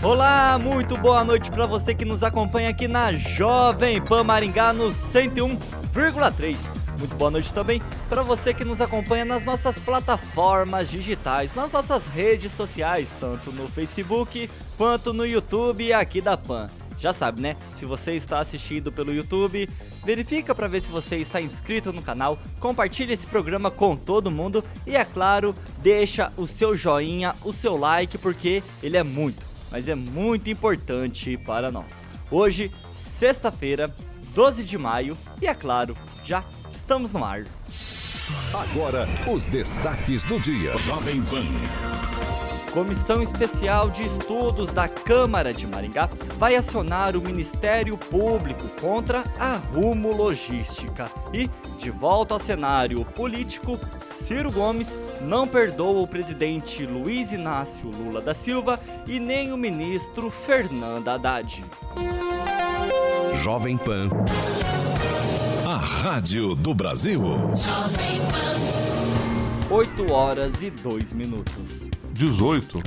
Olá, muito boa noite para você que nos acompanha aqui na Jovem Pan Maringá no 101,3. Muito boa noite também para você que nos acompanha nas nossas plataformas digitais, nas nossas redes sociais, tanto no Facebook quanto no YouTube aqui da Pan. Já sabe, né? Se você está assistindo pelo YouTube, verifica para ver se você está inscrito no canal, compartilhe esse programa com todo mundo e é claro, deixa o seu joinha, o seu like porque ele é muito mas é muito importante para nós. Hoje, sexta-feira, 12 de maio, e é claro, já estamos no ar. Agora, os destaques do dia. Jovem Pan. Comissão Especial de Estudos da Câmara de Maringá vai acionar o Ministério Público contra a Rumo Logística. E, de volta ao cenário político, Ciro Gomes não perdoa o presidente Luiz Inácio Lula da Silva e nem o ministro Fernando Haddad. Jovem Pan. A Rádio do Brasil. Jovem Pan. 8 horas e 2 minutos. 18.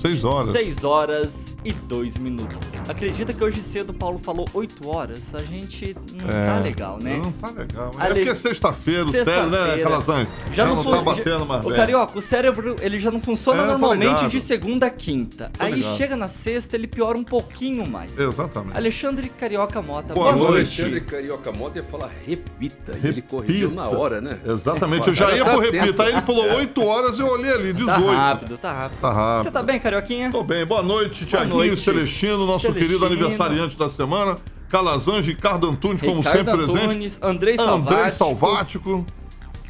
6 horas. 6 horas e 2 minutos. Acredita que hoje cedo o Paulo falou 8 horas? A gente não é, tá legal, né? Não tá legal. É porque é sexta-feira, o cérebro, né, Calazans? Já, já não, não tá batendo mais. O Carioca, o cérebro, ele já não funciona é, normalmente de segunda a quinta. Tô Aí ligado. chega na sexta, ele piora um pouquinho mais. Exatamente. Alexandre Carioca Mota, boa, boa noite. Alexandre Carioca Mota ia falar repita. repita. Ele corrigiu na hora, né? Exatamente. Eu já ia pro repita. Aí ele falou 8 horas, eu olhei ali, 18. Tá rápido, tá rápido. Tá rápido. Você tá bem, Carioquinha? Tô bem. Boa noite, Tiaguinho, Celestino, nosso Celestino. querido aniversariante da semana. Calazans, Ricardo Antunes, como sempre Antunes, presente. Andrei Salvático. Andrei Salvático.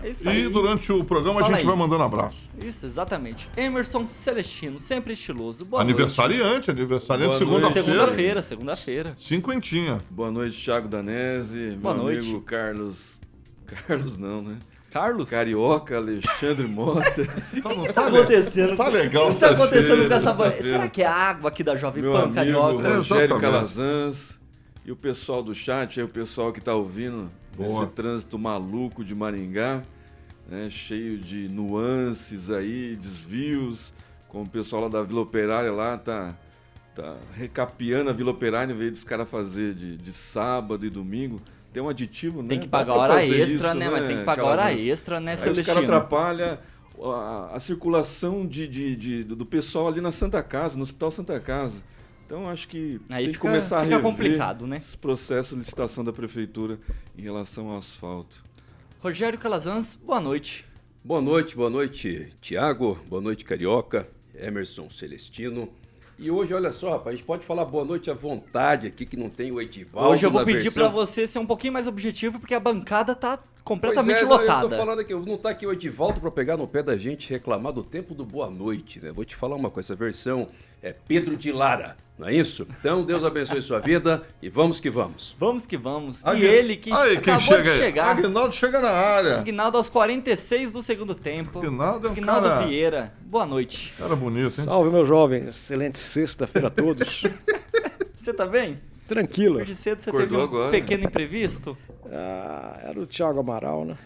É isso aí. E durante o programa Fala a gente aí. vai mandando abraço. Isso, exatamente. Emerson Celestino, sempre estiloso. Boa aniversariante, noite. aniversariante, segunda-feira. Segunda-feira, segunda-feira. Cinquentinha. Boa noite, Thiago Danese. Boa meu noite. amigo Carlos. Carlos não, né? Carlos? Carioca, Alexandre Mota. Tá, tá, tá acontecendo? Tá legal. O que tá acontecendo com essa banha? Será que é água aqui da Jovem Pan, Carioca? É, Rogério Calazans e o pessoal do chat, aí o pessoal que tá ouvindo Boa. esse trânsito maluco de Maringá, né, cheio de nuances aí, desvios, como o pessoal lá da Vila Operária lá tá, tá recapeando a Vila Operária em vez dos caras fazer de, de sábado e domingo tem um aditivo, né? Tem que pagar hora extra, isso, né? Mas tem que pagar hora extra, né, Aí os caras atrapalham a, a, circulação de, de, de, do pessoal ali na Santa Casa, no Hospital Santa Casa. Então acho que Aí tem fica, que começar a rever complicado, né? esse processo de licitação da prefeitura em relação ao asfalto. Rogério Calazans, boa noite. Boa noite, boa noite, Tiago. Boa noite, Carioca. Emerson Celestino. E hoje, olha só, rapaz, a gente pode falar boa noite à vontade aqui, que não tem o Edivaldo. Hoje eu vou pedir versão... para você ser um pouquinho mais objetivo, porque a bancada tá completamente é, lotada. Eu tô falando aqui, não tá aqui o Edivaldo para pegar no pé da gente e reclamar do tempo do boa noite, né? Vou te falar uma coisa, essa versão é Pedro de Lara, não é isso? Então, Deus abençoe sua vida e vamos que vamos. Vamos que vamos. E ele que aí, acabou chega de chegar. Aguinaldo chega na área. Aguinaldo aos 46 do segundo tempo. Aguinaldo é um Aguinaldo cara... Vieira. Boa noite. Cara bonito, hein? Salve, meu jovem. Excelente sexta-feira a todos. Você tá bem? Tranquilo. Hoje cedo você Acordou teve um agora. pequeno imprevisto? Ah, era o Thiago Amaral, né?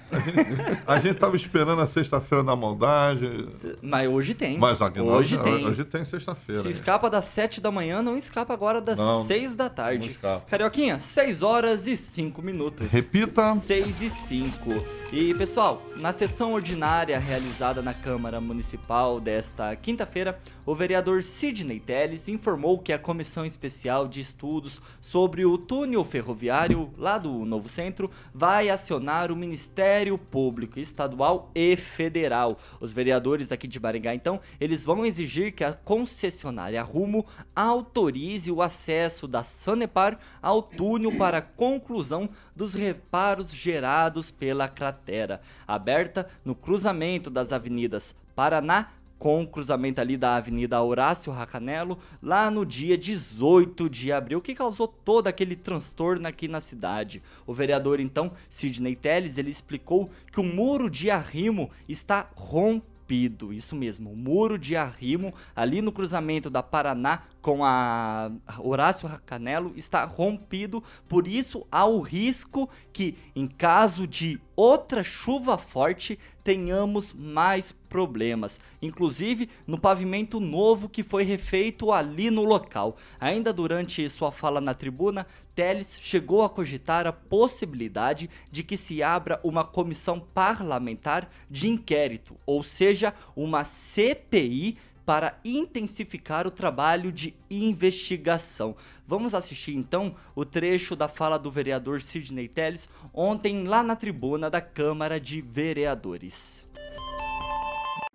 A gente, tava esperando a sexta-feira da maldade. Mas hoje tem. Mas aqui hoje tem. Hoje tem sexta-feira. Se escapa das sete da manhã, não escapa agora das não, seis da tarde. Não escapa. Carioquinha, seis horas e cinco minutos. Repita. Seis e cinco. E, pessoal, na sessão ordinária realizada na Câmara Municipal desta quinta-feira, o vereador Sidney Telles informou que a Comissão Especial de Estudos sobre o túnel ferroviário lá do Novo Centro vai acionar o Ministério Público Estadual e Federal. Os vereadores aqui de Maringá, então, eles vão exigir que a concessionária Rumo autorize o acesso da Sanepar ao túnel para a conclusão dos reparos gerados pela cratera, aberta no cruzamento das avenidas Paraná, com o cruzamento ali da Avenida Horácio Racanelo, lá no dia 18 de abril, que causou todo aquele transtorno aqui na cidade. O vereador, então, Sidney Telles, ele explicou que o muro de arrimo está rompido. Isso mesmo, o muro de arrimo ali no cruzamento da Paraná com a Horácio Racanelo está rompido, por isso há o risco que, em caso de outra chuva forte, tenhamos mais problemas, inclusive no pavimento novo que foi refeito ali no local. Ainda durante sua fala na tribuna, Teles chegou a cogitar a possibilidade de que se abra uma comissão parlamentar de inquérito, ou seja, uma CPI para intensificar o trabalho de investigação. Vamos assistir então o trecho da fala do vereador Sidney Telles ontem lá na tribuna da Câmara de Vereadores.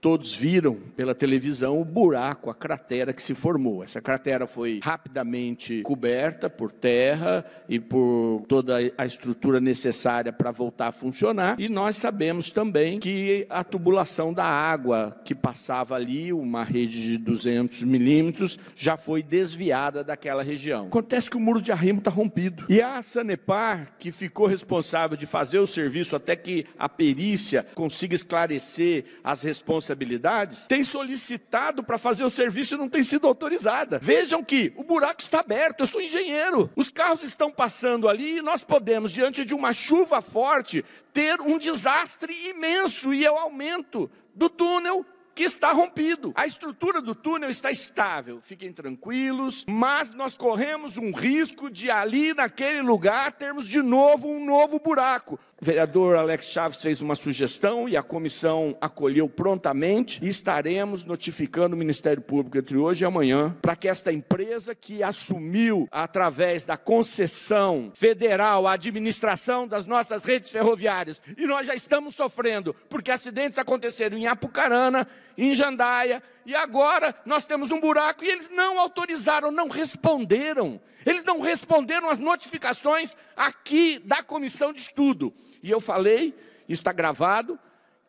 Todos viram pela televisão o buraco, a cratera que se formou. Essa cratera foi rapidamente coberta por terra e por toda a estrutura necessária para voltar a funcionar. E nós sabemos também que a tubulação da água que passava ali, uma rede de 200 milímetros, já foi desviada daquela região. Acontece que o muro de arrimo está rompido. E a Sanepar, que ficou responsável de fazer o serviço até que a perícia consiga esclarecer as responsabilidades responsabilidades, tem solicitado para fazer o serviço e não tem sido autorizada. Vejam que o buraco está aberto, eu sou engenheiro. Os carros estão passando ali e nós podemos, diante de uma chuva forte, ter um desastre imenso e é o aumento do túnel está rompido. A estrutura do túnel está estável, fiquem tranquilos, mas nós corremos um risco de ali naquele lugar termos de novo um novo buraco. O vereador Alex Chaves fez uma sugestão e a comissão acolheu prontamente e estaremos notificando o Ministério Público entre hoje e amanhã para que esta empresa que assumiu através da concessão federal a administração das nossas redes ferroviárias e nós já estamos sofrendo porque acidentes aconteceram em Apucarana, em Jandaia e agora nós temos um buraco e eles não autorizaram, não responderam. Eles não responderam às notificações aqui da comissão de estudo. E eu falei, está gravado,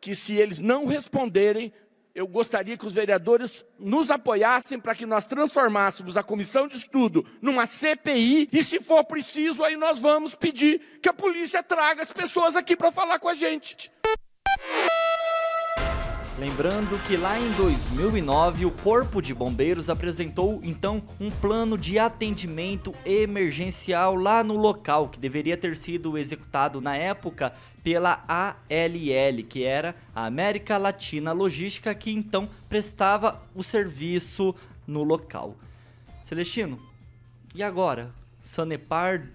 que se eles não responderem, eu gostaria que os vereadores nos apoiassem para que nós transformássemos a comissão de estudo numa CPI e, se for preciso, aí nós vamos pedir que a polícia traga as pessoas aqui para falar com a gente. Lembrando que lá em 2009 o Corpo de Bombeiros apresentou então um plano de atendimento emergencial lá no local que deveria ter sido executado na época pela ALL, que era a América Latina Logística, que então prestava o serviço no local. Celestino, e agora? Sanepar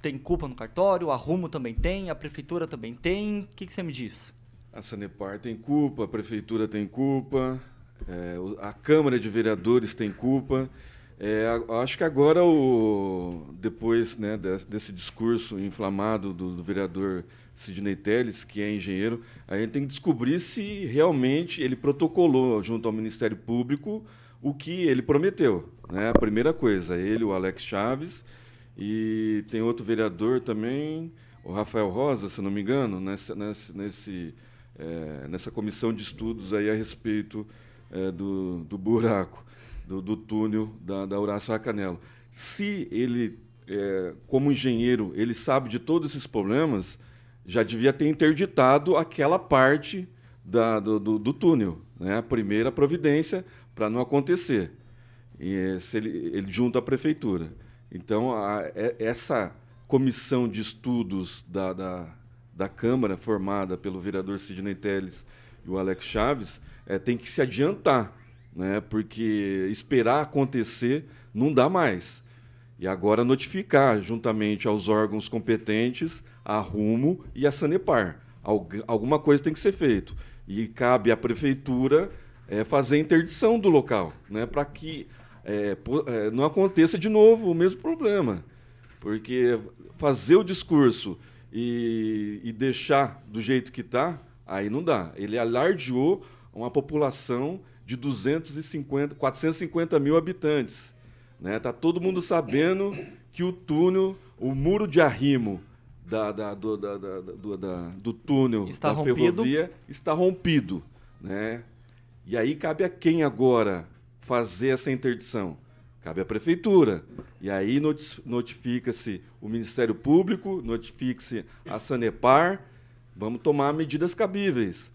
tem culpa no cartório, a Rumo também tem, a prefeitura também tem. O que, que você me diz? A Sanepar tem culpa, a Prefeitura tem culpa, é, a Câmara de Vereadores tem culpa. É, acho que agora, o, depois né, desse, desse, discurso inflamado do, do, vereador Sidney Telles, que é engenheiro, a gente tem que descobrir se realmente ele protocolou junto ao Ministério Público o que ele prometeu. Né? A primeira coisa, ele, o Alex Chaves, e tem outro vereador também, o Rafael Rosa, se não me engano, nesse, nesse, nesse é, nessa comissão de estudos aí a respeito é, do, do buraco, do, do túnel da, da Horácio Racanelo. Se ele, é, como engenheiro, ele sabe de todos esses problemas, já devia ter interditado aquela parte da, do, do, do túnel, né? a primeira providência para não acontecer. E, se ele, ele junto à prefeitura. Então, a, é, essa comissão de estudos da, da da Câmara, formada pelo vereador Sidney Telles e o Alex Chaves, é, tem que se adiantar, né? porque esperar acontecer não dá mais. E agora notificar, juntamente aos órgãos competentes, a Rumo e a Sanepar. Alg alguma coisa tem que ser feita. E cabe à Prefeitura é fazer interdição do local, né? Para que é, é, não aconteça de novo o mesmo problema. Porque fazer o discurso e, e deixar do jeito que está, aí não dá. Ele alardeou uma população de 250, 450 mil habitantes. Né? Tá todo mundo sabendo que o túnel, o muro de arrimo da, da, do, da, do, da, do túnel está da rompido. ferrovia está rompido. Né? E aí cabe a quem agora fazer essa interdição? Cabe à prefeitura. E aí notifica-se o Ministério Público, notifica-se a Sanepar. Vamos tomar medidas cabíveis.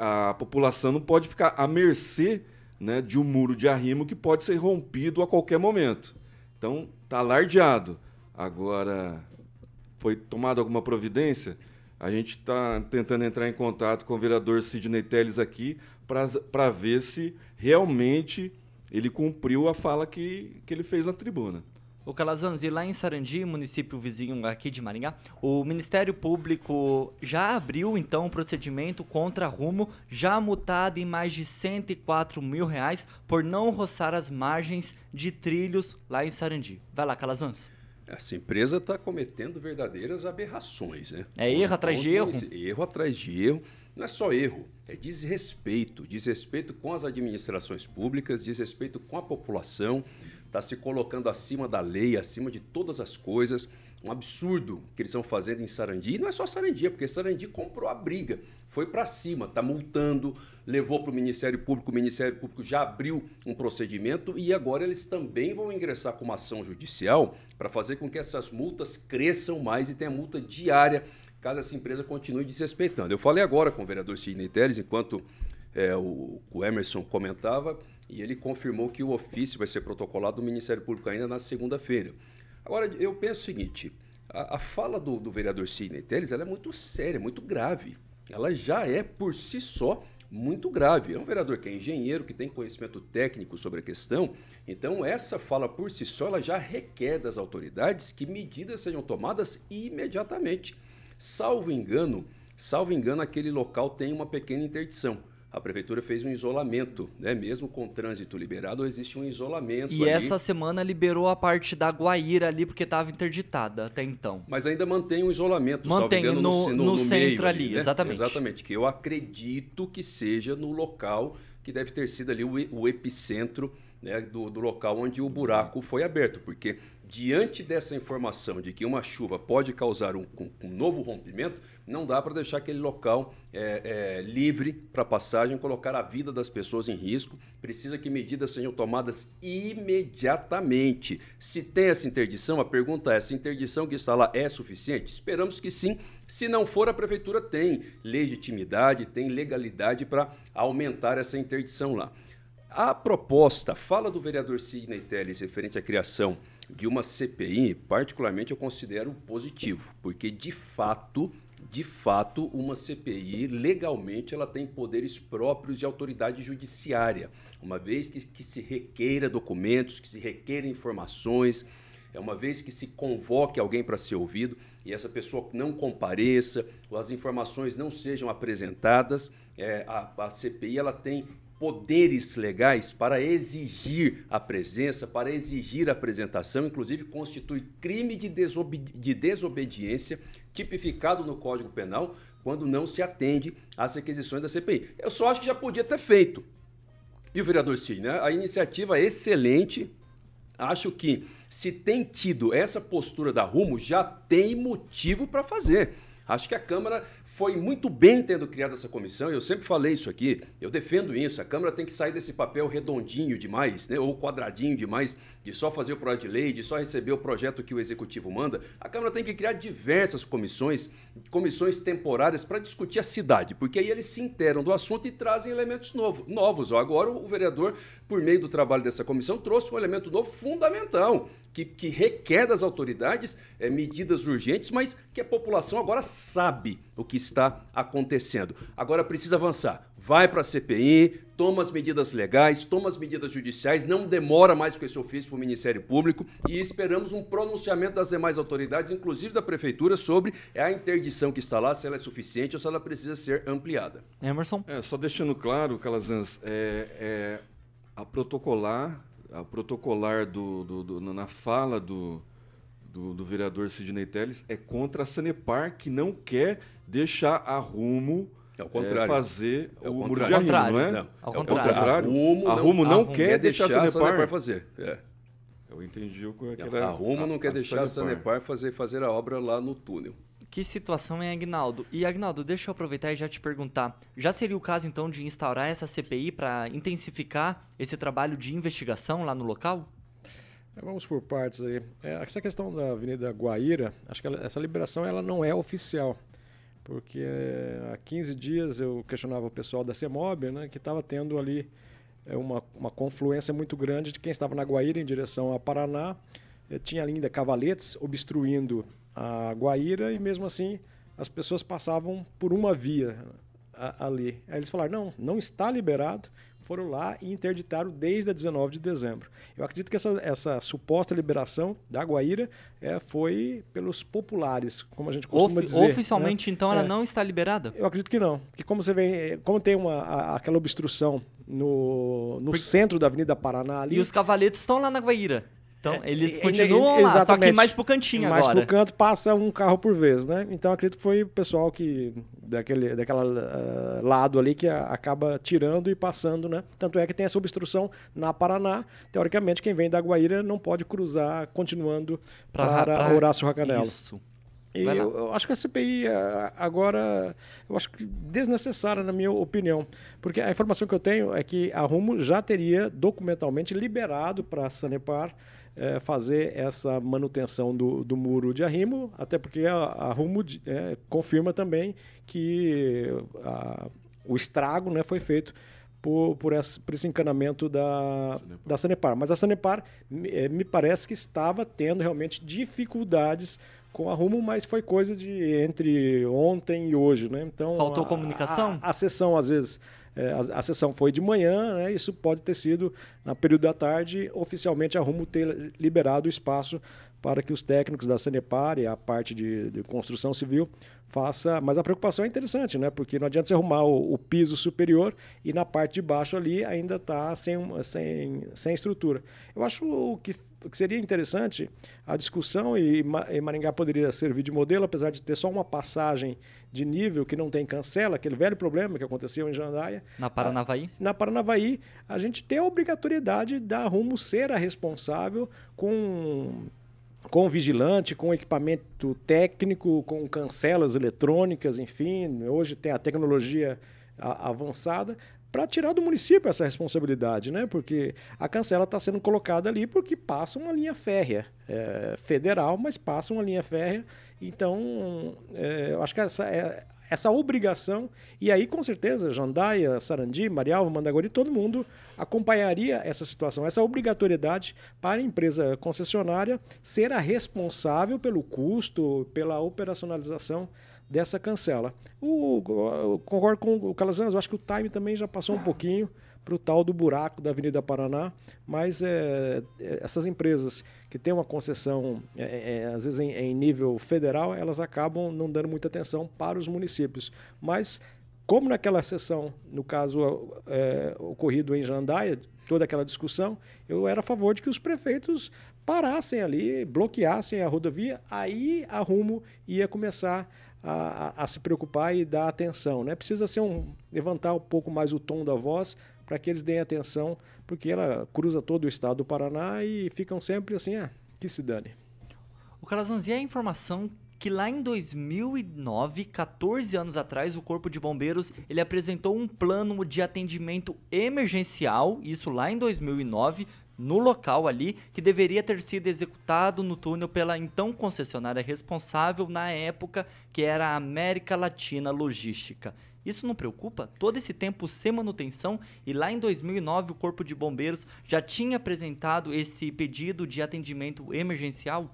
A, a, população não pode ficar à mercê né, de um muro de arrimo que pode ser rompido a qualquer momento. Então, está alardeado. Agora, foi tomada alguma providência? A gente está tentando entrar em contato com o vereador Sidney Teles aqui para ver se realmente ele cumpriu a fala que, que ele fez na tribuna. O Calazans, e lá em Sarandi, município vizinho aqui de Maringá, o Ministério Público já abriu então um procedimento contra Rumo, já multado em mais de 104 mil reais por não roçar as margens de trilhos lá em Sarandi. Vai lá, Calazans. Essa empresa está cometendo verdadeiras aberrações, né? É erro atrás de erro? Erro atrás de erro. Não é só erro, é desrespeito. Desrespeito com as administrações públicas, desrespeito com a população. Está se colocando acima da lei, acima de todas as coisas. Um absurdo que eles estão fazendo em Sarandi. E não é só Sarandi, é porque Sarandi comprou a briga, foi para cima, está multando, levou para o Ministério Público. O Ministério Público já abriu um procedimento e agora eles também vão ingressar com uma ação judicial para fazer com que essas multas cresçam mais e tenha multa diária caso essa empresa continue desrespeitando. Eu falei agora com o vereador Sidney Teles, enquanto é, o, o, Emerson comentava, e ele confirmou que o ofício vai ser protocolado do Ministério Público ainda na segunda-feira. Agora, eu penso o seguinte: a, a fala do, do, vereador Sidney Teles ela é muito séria, muito grave. Ela já é, por si só, muito grave. É um vereador que é engenheiro, que tem conhecimento técnico sobre a questão. Então, essa fala por si só ela já requer das autoridades que medidas sejam tomadas imediatamente. Salvo engano, salvo engano, aquele local tem uma pequena interdição. A prefeitura fez um isolamento, né? Mesmo com trânsito liberado, existe um isolamento. E ali. essa semana liberou a parte da Guaíra ali porque estava interditada até então. Mas ainda mantém um isolamento, mantém engano, no, no, no, no centro ali, ali né? exatamente. Exatamente, que eu acredito que seja no local que deve ter sido ali o, o epicentro né, do, do local onde o buraco foi aberto, porque diante dessa informação de que uma chuva pode causar um, um, novo rompimento, não dá para deixar aquele local é, é, livre para passagem, colocar a vida das pessoas em risco. Precisa que medidas sejam tomadas imediatamente. Se tem essa interdição, a pergunta é: essa interdição que está lá é suficiente? Esperamos que sim. Se não for, a prefeitura tem legitimidade, tem legalidade para aumentar essa interdição lá. A proposta, fala do vereador Sidney Telles referente à criação de uma CPI, particularmente eu considero positivo, porque de fato, de fato, uma CPI legalmente ela tem poderes próprios de autoridade judiciária, uma vez que, que se requeira documentos, que se requeira informações, é uma vez que se convoque alguém para ser ouvido e essa pessoa não compareça, ou as informações não sejam apresentadas, é, a, a CPI ela tem poderes legais para exigir a presença, para exigir a apresentação, inclusive constitui crime de, de desobediência tipificado no Código Penal quando não se atende às requisições da CPI. Eu só acho que já podia ter feito. E o vereador Cid, né? a iniciativa é excelente. Acho que se tem tido essa postura da Rumo, já tem motivo para fazer. Acho que a Câmara foi muito bem tendo criado essa comissão, eu sempre falei isso aqui, eu defendo isso. A Câmara tem que sair desse papel redondinho demais, né, ou quadradinho demais, de só fazer o projeto de lei, de só receber o projeto que o Executivo manda. A Câmara tem que criar diversas comissões, comissões temporárias para discutir a cidade, porque aí eles se interam do assunto e trazem elementos novo, novos. Agora o vereador, por meio do trabalho dessa comissão, trouxe um elemento novo fundamental, que, que requer das autoridades é, medidas urgentes, mas que a população agora sabe o que está acontecendo. Agora precisa avançar. Vai para a CPI, toma as medidas legais, toma as medidas judiciais, não demora mais com esse ofício para o Ministério Público e esperamos um pronunciamento das demais autoridades, inclusive da Prefeitura, sobre a interdição que está lá, se ela é suficiente ou se ela precisa ser ampliada. Emerson? É, só deixando claro, Calazans, é, é, a protocolar, a protocolar do, do, do na fala do, do, do, vereador Sidney Telles é contra a Sanepar, que não quer deixar a rumo é o contrário. É fazer é o, o muro de arrimo, não é? Não, ao é contrário. o contrário. A Rumo a Rumo não, não quer, quer deixar, deixar a Sanepar fazer. É. Eu entendi o que era. A Rumo não a, quer a deixar Sanepar. a Sanepar fazer, fazer a obra lá no túnel. Que situação, hein, Agnaldo? E, Agnaldo, deixa eu aproveitar e já te perguntar. Já seria o caso, então, de instaurar essa CPI para intensificar esse trabalho de investigação lá no local? É, vamos por partes aí. É, essa questão da Avenida Guaíra, acho que ela, essa liberação ela não é oficial porque eh, há 15 dias eu questionava o pessoal da CEMOB, né, que estava tendo ali uma, uma confluência muito grande de quem estava na Guaíra em direção a Paraná, tinha ainda cavaletes obstruindo a Guaíra e mesmo assim as pessoas passavam por uma via ali. Aí eles falaram, não, não está liberado, foram lá e interditaram desde a 19 de dezembro. Eu acredito que essa, essa suposta liberação da Guaíra é, foi pelos populares, como a gente costuma Ofi dizer. Oficialmente, né? então, ela é. não está liberada? Eu acredito que não. Porque como você vê, como tem uma, a, aquela obstrução no, no Porque... centro da Avenida Paraná ali... E os cavaletes estão lá na Guaíra. Então, é, eles continuam é, lá, só que mais pro cantinho mais agora. Mais pro canto, passa um carro por vez, né? Então, acredito que foi o pessoal que, daquele daquela uh, lado ali, que a, acaba tirando e passando, né? Tanto é que tem essa obstrução na Paraná. Teoricamente, quem vem da Guaíra não pode cruzar continuando pra, para pra... Horácio Racanelo. Isso. E eu, eu, acho que a CPI eh, agora, eu acho que desnecessária, na minha opinião. Porque a informação que eu tenho é que a Rumo já teria documentalmente liberado para a Sanepar é, fazer essa manutenção do, do muro de arrimo, até porque a, a Rumo é, confirma também que a, o estrago né, foi feito por, por, esse, por esse encanamento da Sanepar. da Sanepar. Mas a Sanepar é, me parece que estava tendo realmente dificuldades com a Rumo, mas foi coisa de entre ontem e hoje, né? Então faltou a, comunicação. A, a, sessão às vezes é, a, a, sessão foi de manhã, né? Isso pode ter sido na período da tarde, oficialmente a Rumo ter liberado o espaço para que os técnicos da Sanepar e a parte de, de construção civil faça. Mas a preocupação é interessante, né? Porque não adianta você arrumar o, o piso superior e na parte de baixo ali ainda está sem, sem, sem estrutura. Eu acho que, que seria interessante a discussão e, e Maringá poderia servir de modelo, apesar de ter só uma passagem de nível que não tem cancela, aquele velho problema que aconteceu em Jandaia. Na Paranavaí? A, na Paranavaí, a gente tem a obrigatoriedade da Rumo ser a responsável com com vigilante, com equipamento técnico, com cancelas eletrônicas, enfim, hoje tem a tecnologia avançada para tirar do município essa responsabilidade, né? Porque a cancela está sendo colocada ali porque passa uma linha férrea é, federal, mas passa uma linha férrea. Então, é, eu acho que essa é essa obrigação, e aí com certeza Jandaia, Sarandi, Marialva, Mandagori, todo mundo acompanharia essa situação, essa obrigatoriedade para a empresa concessionária ser a responsável pelo custo, pela operacionalização dessa cancela. O, concordo com o Calazans, eu acho que o time também já passou um pouquinho para o tal do buraco da Avenida Paraná, mas é, é, essas empresas que têm uma concessão, é, é, é às vezes em, em, nível federal, elas acabam não dando muita atenção para os municípios. Mas, como naquela sessão, no caso é, ocorrido em Jandaia, toda aquela discussão, eu era a favor de que os prefeitos parassem ali, bloqueassem a rodovia, aí a Rumo ia começar a, a, se preocupar e dar atenção. Né? Precisa ser um, levantar um pouco mais o tom da voz para que eles deem atenção, porque ela cruza todo o estado do Paraná e ficam sempre assim, ah, que se dane. O Calazanzi, a informação que lá em 2009, 14 anos atrás, o Corpo de Bombeiros ele apresentou um plano de atendimento emergencial, isso lá em 2009, no local ali, que deveria ter sido executado no túnel pela então concessionária responsável na época, que era a América Latina Logística. Isso não preocupa? Todo esse tempo sem manutenção e lá em 2009 o Corpo de Bombeiros já tinha apresentado esse pedido de atendimento emergencial?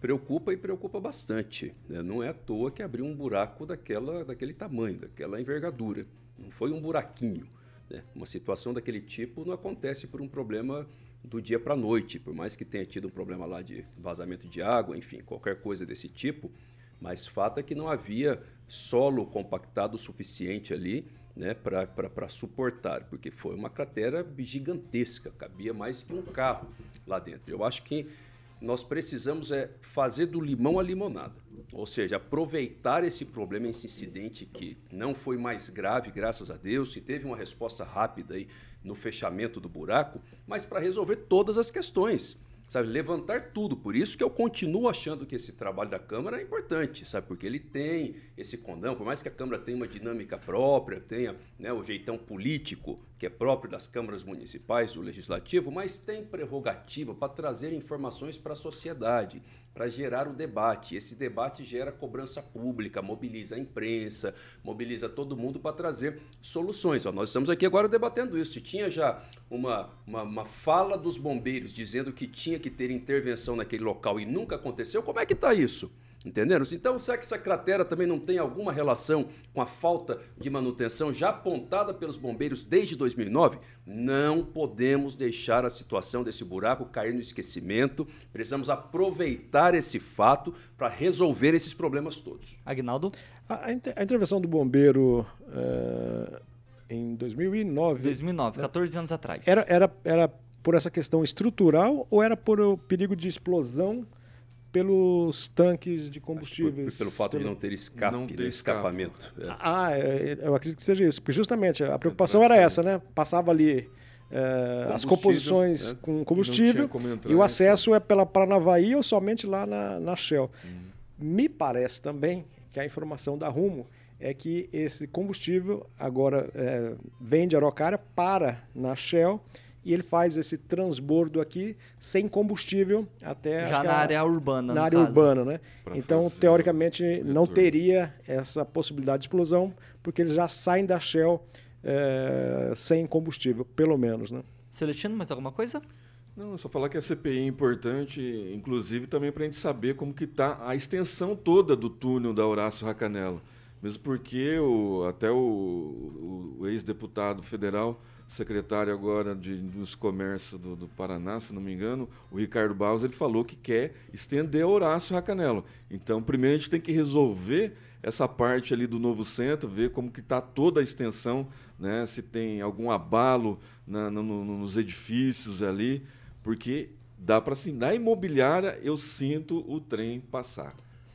Preocupa e preocupa bastante. Né? Não é à toa que abriu um buraco daquela, daquele tamanho, daquela envergadura. Não foi um buraquinho. Né? Uma situação daquele tipo não acontece por um problema do dia para a noite, por mais que tenha tido um problema lá de vazamento de água, enfim, qualquer coisa desse tipo. Mas fato é que não havia solo compactado o suficiente ali né, para suportar, porque foi uma cratera gigantesca, cabia mais que um carro lá dentro. Eu acho que nós precisamos é fazer do limão a limonada, ou seja, aproveitar esse problema, esse incidente que não foi mais grave, graças a Deus, e teve uma resposta rápida aí no fechamento do buraco, mas para resolver todas as questões sabe, levantar tudo. Por isso que eu continuo achando que esse trabalho da Câmara é importante, sabe, porque ele tem esse condão, por mais que a Câmara tenha uma dinâmica própria, tenha né, o jeitão político que é próprio das câmaras municipais, do legislativo, mas tem prerrogativa para trazer informações para a sociedade, para gerar o debate. Esse debate gera cobrança pública, mobiliza a imprensa, mobiliza todo mundo para trazer soluções. Ó, nós estamos aqui agora debatendo isso. Tinha já uma, uma, uma fala dos bombeiros dizendo que tinha que ter intervenção naquele local e nunca aconteceu, como é que está isso? Entenderam? Então, será que essa cratera também não tem alguma relação com a falta de manutenção já apontada pelos bombeiros desde 2009? Não podemos deixar a situação desse buraco cair no esquecimento. Precisamos aproveitar esse fato para resolver esses problemas todos. Agnaldo? A, a intervenção do bombeiro uh, em 2009. 2009, 14 anos atrás. Era, era, era por essa questão estrutural ou era por o perigo de explosão? Pelos tanques de combustíveis. Por, pelo fato pelo... de não ter escape, não ter escapamento. É. Ah, é, eu acredito que seja isso. Porque justamente a preocupação era essa, né? Passava ali é, as composições né? com combustível e o acesso é pela Paranavaí ou somente lá na, na Shell. Hum. Me parece também que a informação da Rumo é que esse combustível agora é, vem de Araucária para na Shell e ele faz esse transbordo aqui sem combustível até já na área urbana na área caso. urbana né pra então teoricamente não teria essa possibilidade de explosão porque eles já saem da Shell é, sem combustível pelo menos né Celestino mais alguma coisa não, só falar que a CPI é importante, inclusive também para a gente saber como que está a extensão toda do túnel da Horácio Racanelo. Mesmo porque o, até o, o, o ex-deputado federal secretário agora de dos comércios do, do, Paraná, se não me engano, o Ricardo Barros, ele falou que quer estender Horácio Racanelo. Então, primeiro a gente tem que resolver essa parte ali do novo centro, ver como que está toda a extensão, né, se tem algum abalo na, no, nos edifícios ali, porque dá para assim, na imobiliária eu sinto o trem passar.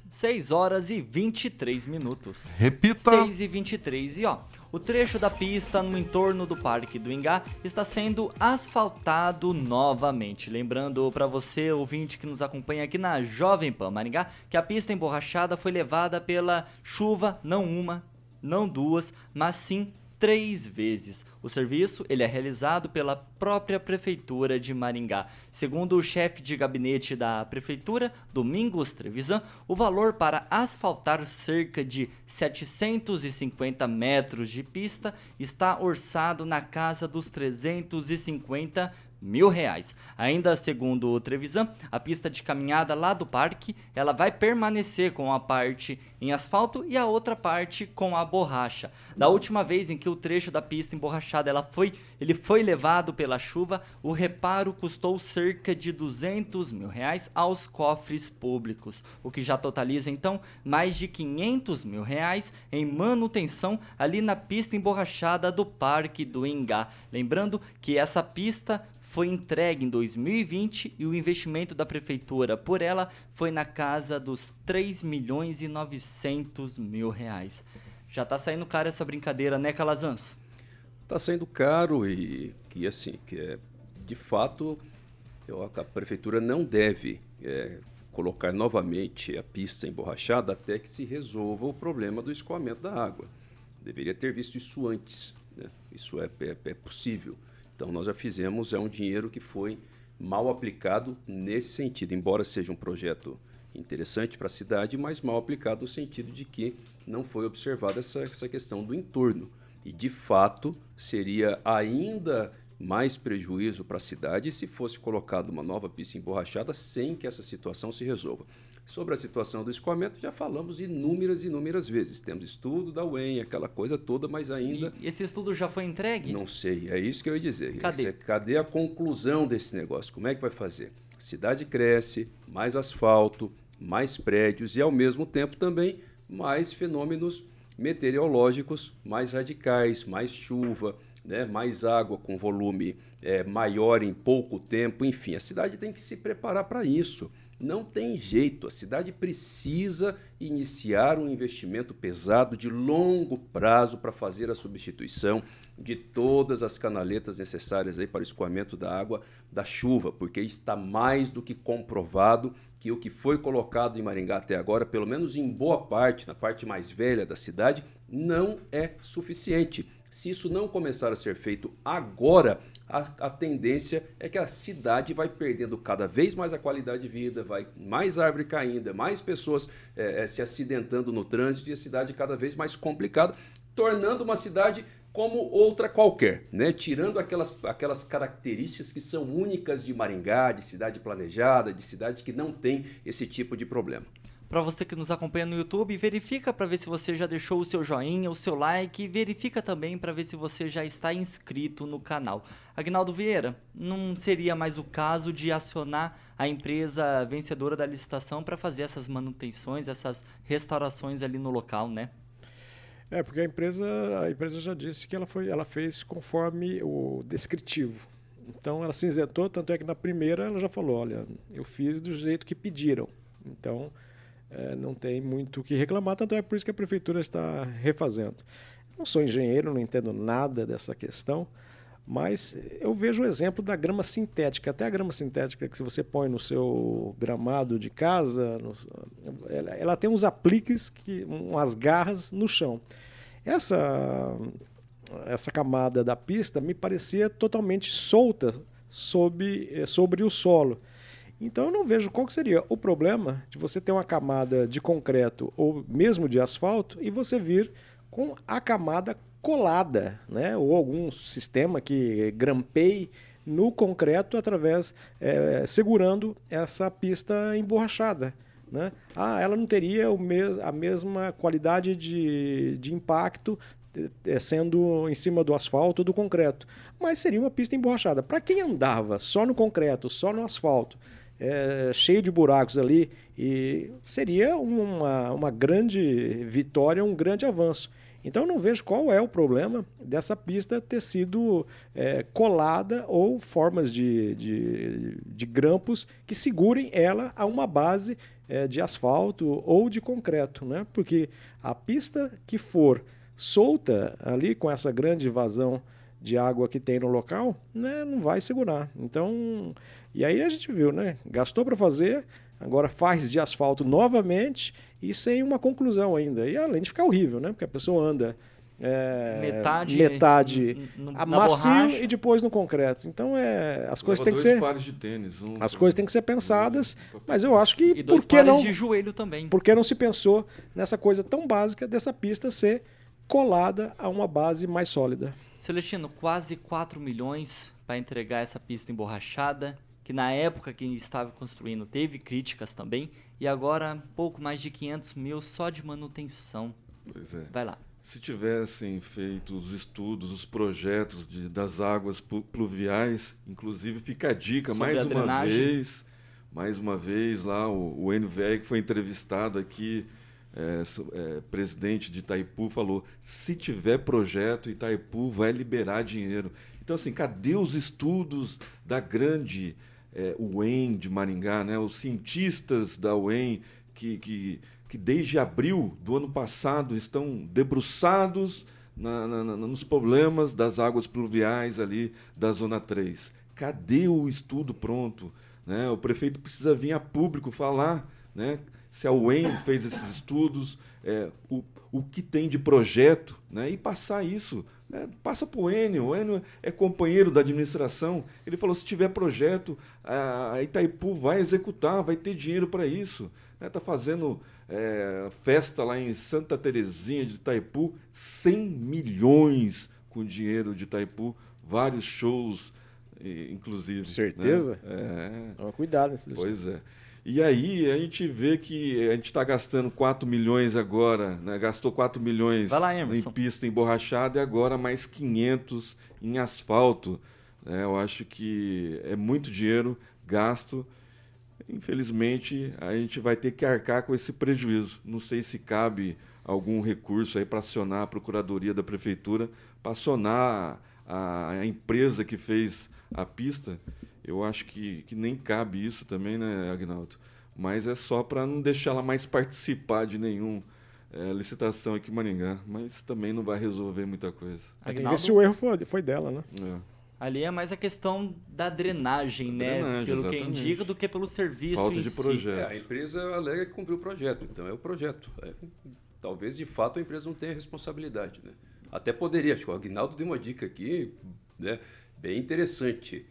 6 horas e 23 minutos. Repita. 6 e 23. E ó, o trecho da pista no entorno do Parque do Ingá está sendo asfaltado novamente. Lembrando para você, ouvinte que nos acompanha aqui na Jovem Pan Maringá, que a pista emborrachada foi levada pela chuva, não uma, não duas, mas sim três vezes. O serviço ele é realizado pela própria Prefeitura de Maringá. Segundo o chefe de gabinete da Prefeitura, Domingos Trevisan, o valor para asfaltar cerca de 750 metros de pista está orçado na casa dos 350 mil reais. Ainda segundo o Trevisan, a pista de caminhada lá do parque, ela vai permanecer com a parte em asfalto e a outra parte com a borracha. Da última vez em que o trecho da pista emborrachada ela foi, ele foi levado pela chuva, o reparo custou cerca de 200 mil reais aos cofres públicos, o que já totaliza então mais de 500 mil reais em manutenção ali na pista emborrachada do Parque do Ingá. Lembrando que essa pista foi entregue em 2020 e o investimento da prefeitura por ela foi na casa dos 3 milhões e 900 mil reais. Já tá saindo caro essa brincadeira, né, Calazans? Tá saindo caro e que assim, que é, de fato, eu, a prefeitura não deve é, colocar novamente a pista emborrachada até que se resolva o problema do escoamento da água. Deveria ter visto isso antes. Né? Isso é, é, é possível. Então nós já fizemos, é um dinheiro que foi mal aplicado nesse sentido, embora seja um projeto interessante para a cidade, mas mal aplicado no sentido de que não foi observada essa, essa questão do entorno. E de fato seria ainda mais prejuízo para a cidade se fosse colocada uma nova pista emborrachada sem que essa situação se resolva. Sobre a situação do escoamento, já falamos inúmeras e inúmeras vezes. Temos estudo da UEM, aquela coisa toda, mas ainda. E esse estudo já foi entregue? Não sei, é isso que eu ia dizer. Cadê? Esse, cadê a conclusão desse negócio? Como é que vai fazer? A cidade cresce, mais asfalto, mais prédios e, ao mesmo tempo, também mais fenômenos meteorológicos mais radicais, mais chuva, né, mais água com volume é, maior em pouco tempo, enfim, a cidade tem que se preparar para isso. Não tem jeito, a cidade precisa iniciar um investimento pesado de longo prazo para fazer a substituição de todas as canaletas necessárias aí para o escoamento da água da chuva, porque está mais do que comprovado que o que foi colocado em Maringá até agora, pelo menos em boa parte, na parte mais velha da cidade, não é suficiente. Se isso não começar a ser feito agora, a, a, tendência é que a cidade vai perdendo cada vez mais a qualidade de vida, vai mais árvore caindo, mais pessoas é, é, se acidentando no trânsito e a cidade cada vez mais complicada, tornando uma cidade como outra qualquer, né? tirando aquelas, aquelas características que são únicas de Maringá, de cidade planejada, de cidade que não tem esse tipo de problema. Para você que nos acompanha no YouTube, verifica para ver se você já deixou o seu joinha, o seu like, e verifica também para ver se você já está inscrito no canal. Agnaldo Vieira, não seria mais o caso de acionar a empresa vencedora da licitação para fazer essas manutenções, essas restaurações ali no local, né? É, porque a empresa, a empresa já disse que ela, foi, ela fez conforme o descritivo. Então ela se isentou, tanto é que na primeira ela já falou, olha, eu fiz do jeito que pediram. Então é, não tem muito o que reclamar, tanto é por isso que a prefeitura está refazendo. Não sou engenheiro, não entendo nada dessa questão, mas eu vejo o exemplo da grama sintética. Até a grama sintética que você põe no seu gramado de casa, no, ela, ela, tem uns apliques, que, umas garras no chão. Essa, essa camada da pista me parecia totalmente solta sobre, eh, sobre o solo. Então eu não vejo qual seria o problema de você ter uma camada de concreto ou mesmo de asfalto e você vir com a camada colada, né? ou algum sistema que grampeie no concreto através é, segurando essa pista emborrachada. Né? Ah, ela não teria o mes a mesma qualidade de, de impacto é, sendo em cima do asfalto ou do concreto, mas seria uma pista emborrachada. Para quem andava só no concreto, só no asfalto, é, cheio de buracos ali, e seria uma, uma grande vitória, um grande avanço. Então eu não vejo qual é o problema dessa pista ter sido é, colada ou formas de, de, de, grampos que segurem ela a uma base é, de asfalto ou de concreto, né? Porque a pista que for solta ali com essa grande vazão de água que tem no local, né, não vai segurar. Então, e aí a gente viu, né? Gastou para fazer, agora faz de asfalto novamente e sem uma conclusão ainda. E além de ficar horrível, né? Porque a pessoa anda é, metade, metade a macio e depois no concreto. Então é as coisas têm que ser pares de tênis, um as coisas têm que ser pensadas, mas eu acho que e dois por que pares não de joelho também. Por que não se pensou nessa coisa tão básica dessa pista ser colada a uma base mais sólida? Celestino, quase 4 milhões para entregar essa pista emborrachada que na época que estava construindo teve críticas também, e agora pouco mais de 500 mil só de manutenção. Pois é. Vai lá. Se tivessem feito os estudos, os projetos de, das águas pluviais, inclusive fica a dica Sobre mais a uma drenagem. vez, mais uma vez lá o, o que foi entrevistado aqui, é, é, presidente de Itaipu falou: se tiver projeto, Itaipu vai liberar dinheiro. Então assim, cadê os estudos da grande é, UEM de Maringá, né? Os cientistas da UEM que, que, que desde abril do ano passado estão debruçados na- na- na- nos problemas das águas pluviais ali da Zona 3. Cadê o estudo pronto? Né? O prefeito precisa vir a público falar né? Se a UEM fez esses estudos, é, o, o que tem de projeto, né? e passar isso. né? Passa para o Enio, o Enio é companheiro da administração. Ele falou: se tiver projeto, a Itaipu vai executar, vai ter dinheiro para isso. Está fazendo é, festa lá em Santa Terezinha de Itaipu, 100 milhões com dinheiro de Itaipu vários shows, inclusive. Né? Certeza? Né? É. Toma cuidado nesse Pois é. E aí a gente vê que a gente está gastando 4 milhões agora, né? gastou 4 milhões lá, em pista emborrachada e agora mais 500 em asfalto. Né? Eu acho que é muito dinheiro gasto. Infelizmente, a gente vai ter que arcar com esse prejuízo. Não sei se cabe algum recurso aí para acionar a Procuradoria da Prefeitura, para acionar a, a empresa que fez a pista eu acho que, que nem cabe isso também, né, Agnaldo? Mas é só para não deixar ela mais participar de nenhum é, licitação aqui em Maringá. Mas também não vai resolver muita coisa. Agnaldo... Se o erro foi, foi dela, né? É. Ali é mais a questão da drenagem, né? Drenagem, pelo exatamente. que indica, do que pelo serviço Falta em de si. projeto. É, a empresa alega que cumpriu o projeto, então é o projeto. É, talvez, de fato, a empresa não tenha responsabilidade, né? Até poderia, acho que o Agnaldo deu uma dica aqui, né? Bem interessante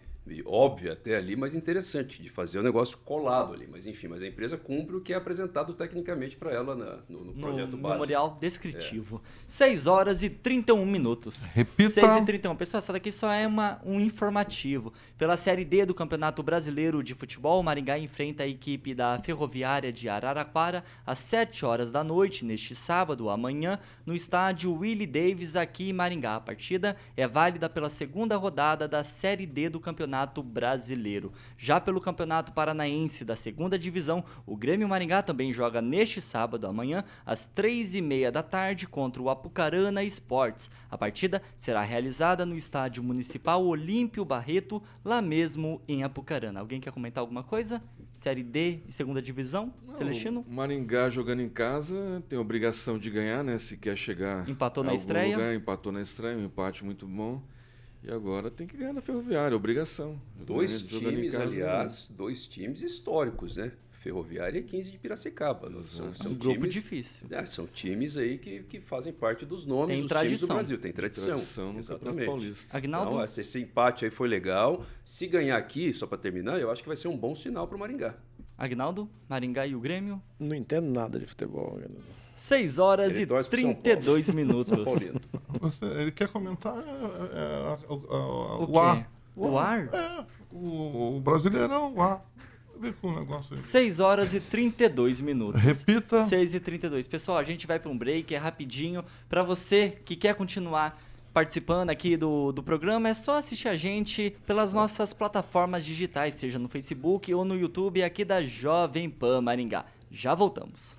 óbvia até ali, mas interessante de fazer o negócio colado ali. Mas enfim, mas a empresa cumpre o que é apresentado tecnicamente para ela na, no, no, projeto no básico. memorial descritivo. É. 6 horas e 31 minutos. Repita. 6 e 31. Pessoal, essa daqui só é uma, um informativo. Pela Série D do Campeonato Brasileiro de Futebol, o Maringá enfrenta a equipe da Ferroviária de Araraquara às 7 horas da noite, neste sábado, amanhã, no estádio Willie Davis, aqui em Maringá. A partida é válida pela segunda rodada da Série D do Campeonato Campeonato Brasileiro. Já pelo Campeonato Paranaense da segunda divisão, o Grêmio Maringá também joga neste sábado, amanhã, às três e meia da tarde, contra o Apucarana Esportes. A partida será realizada no Estádio Municipal Olímpio Barreto, lá mesmo em Apucarana. Alguém quer comentar alguma coisa? Série D e segunda divisão, Não, Celestino? Maringá jogando em casa tem obrigação de ganhar, né? Se quer chegar. Empatou na estreia. Lugar, empatou na estreia, um empate muito bom. E agora tem que ganhar na Ferroviária, obrigação. Dois times, aliás, né? dois times históricos, né? Ferroviária e 15 de Piracicaba. São, são um times, grupo difícil. É, são times aí que, que fazem parte dos nomes tem dos tradição. times do Brasil. Tem tradição. tradição Exatamente. Agnaldo? Então, esse empate aí foi legal. Se ganhar aqui, só para terminar, eu acho que vai ser um bom sinal para o Maringá. Agnaldo, Maringá e o Grêmio? Não entendo nada de futebol. 6 horas ele e 32 minutos. Você, ele quer comentar é, é, é, o, o, o, ar. O ar? É, o, o Brasileirão, o ar. Com o negócio aí. 6 horas e 32 minutos. Repita. 6 e 32. Pessoal, a gente vai para um break, é rapidinho. Para você que quer continuar participando aqui do, do programa, é só assistir a gente pelas nossas plataformas digitais, seja no Facebook ou no YouTube aqui da Jovem Pan Maringá. Já voltamos.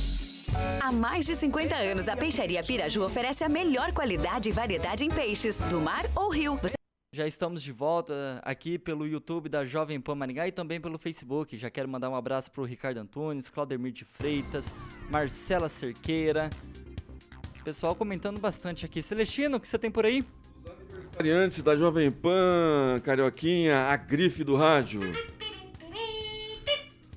Há mais de 50 anos, a Peixaria Piraju oferece a melhor qualidade e variedade em peixes, do mar ou rio. Você... Já estamos de volta aqui pelo YouTube da Jovem Pan Maringá e também pelo Facebook. Já quero mandar um abraço para o Ricardo Antunes, Claudemir de Freitas, Marcela Cerqueira. Pessoal comentando bastante aqui. Celestino, o que você tem por aí? Os aniversariantes da Jovem Pan, Carioquinha, a grife do rádio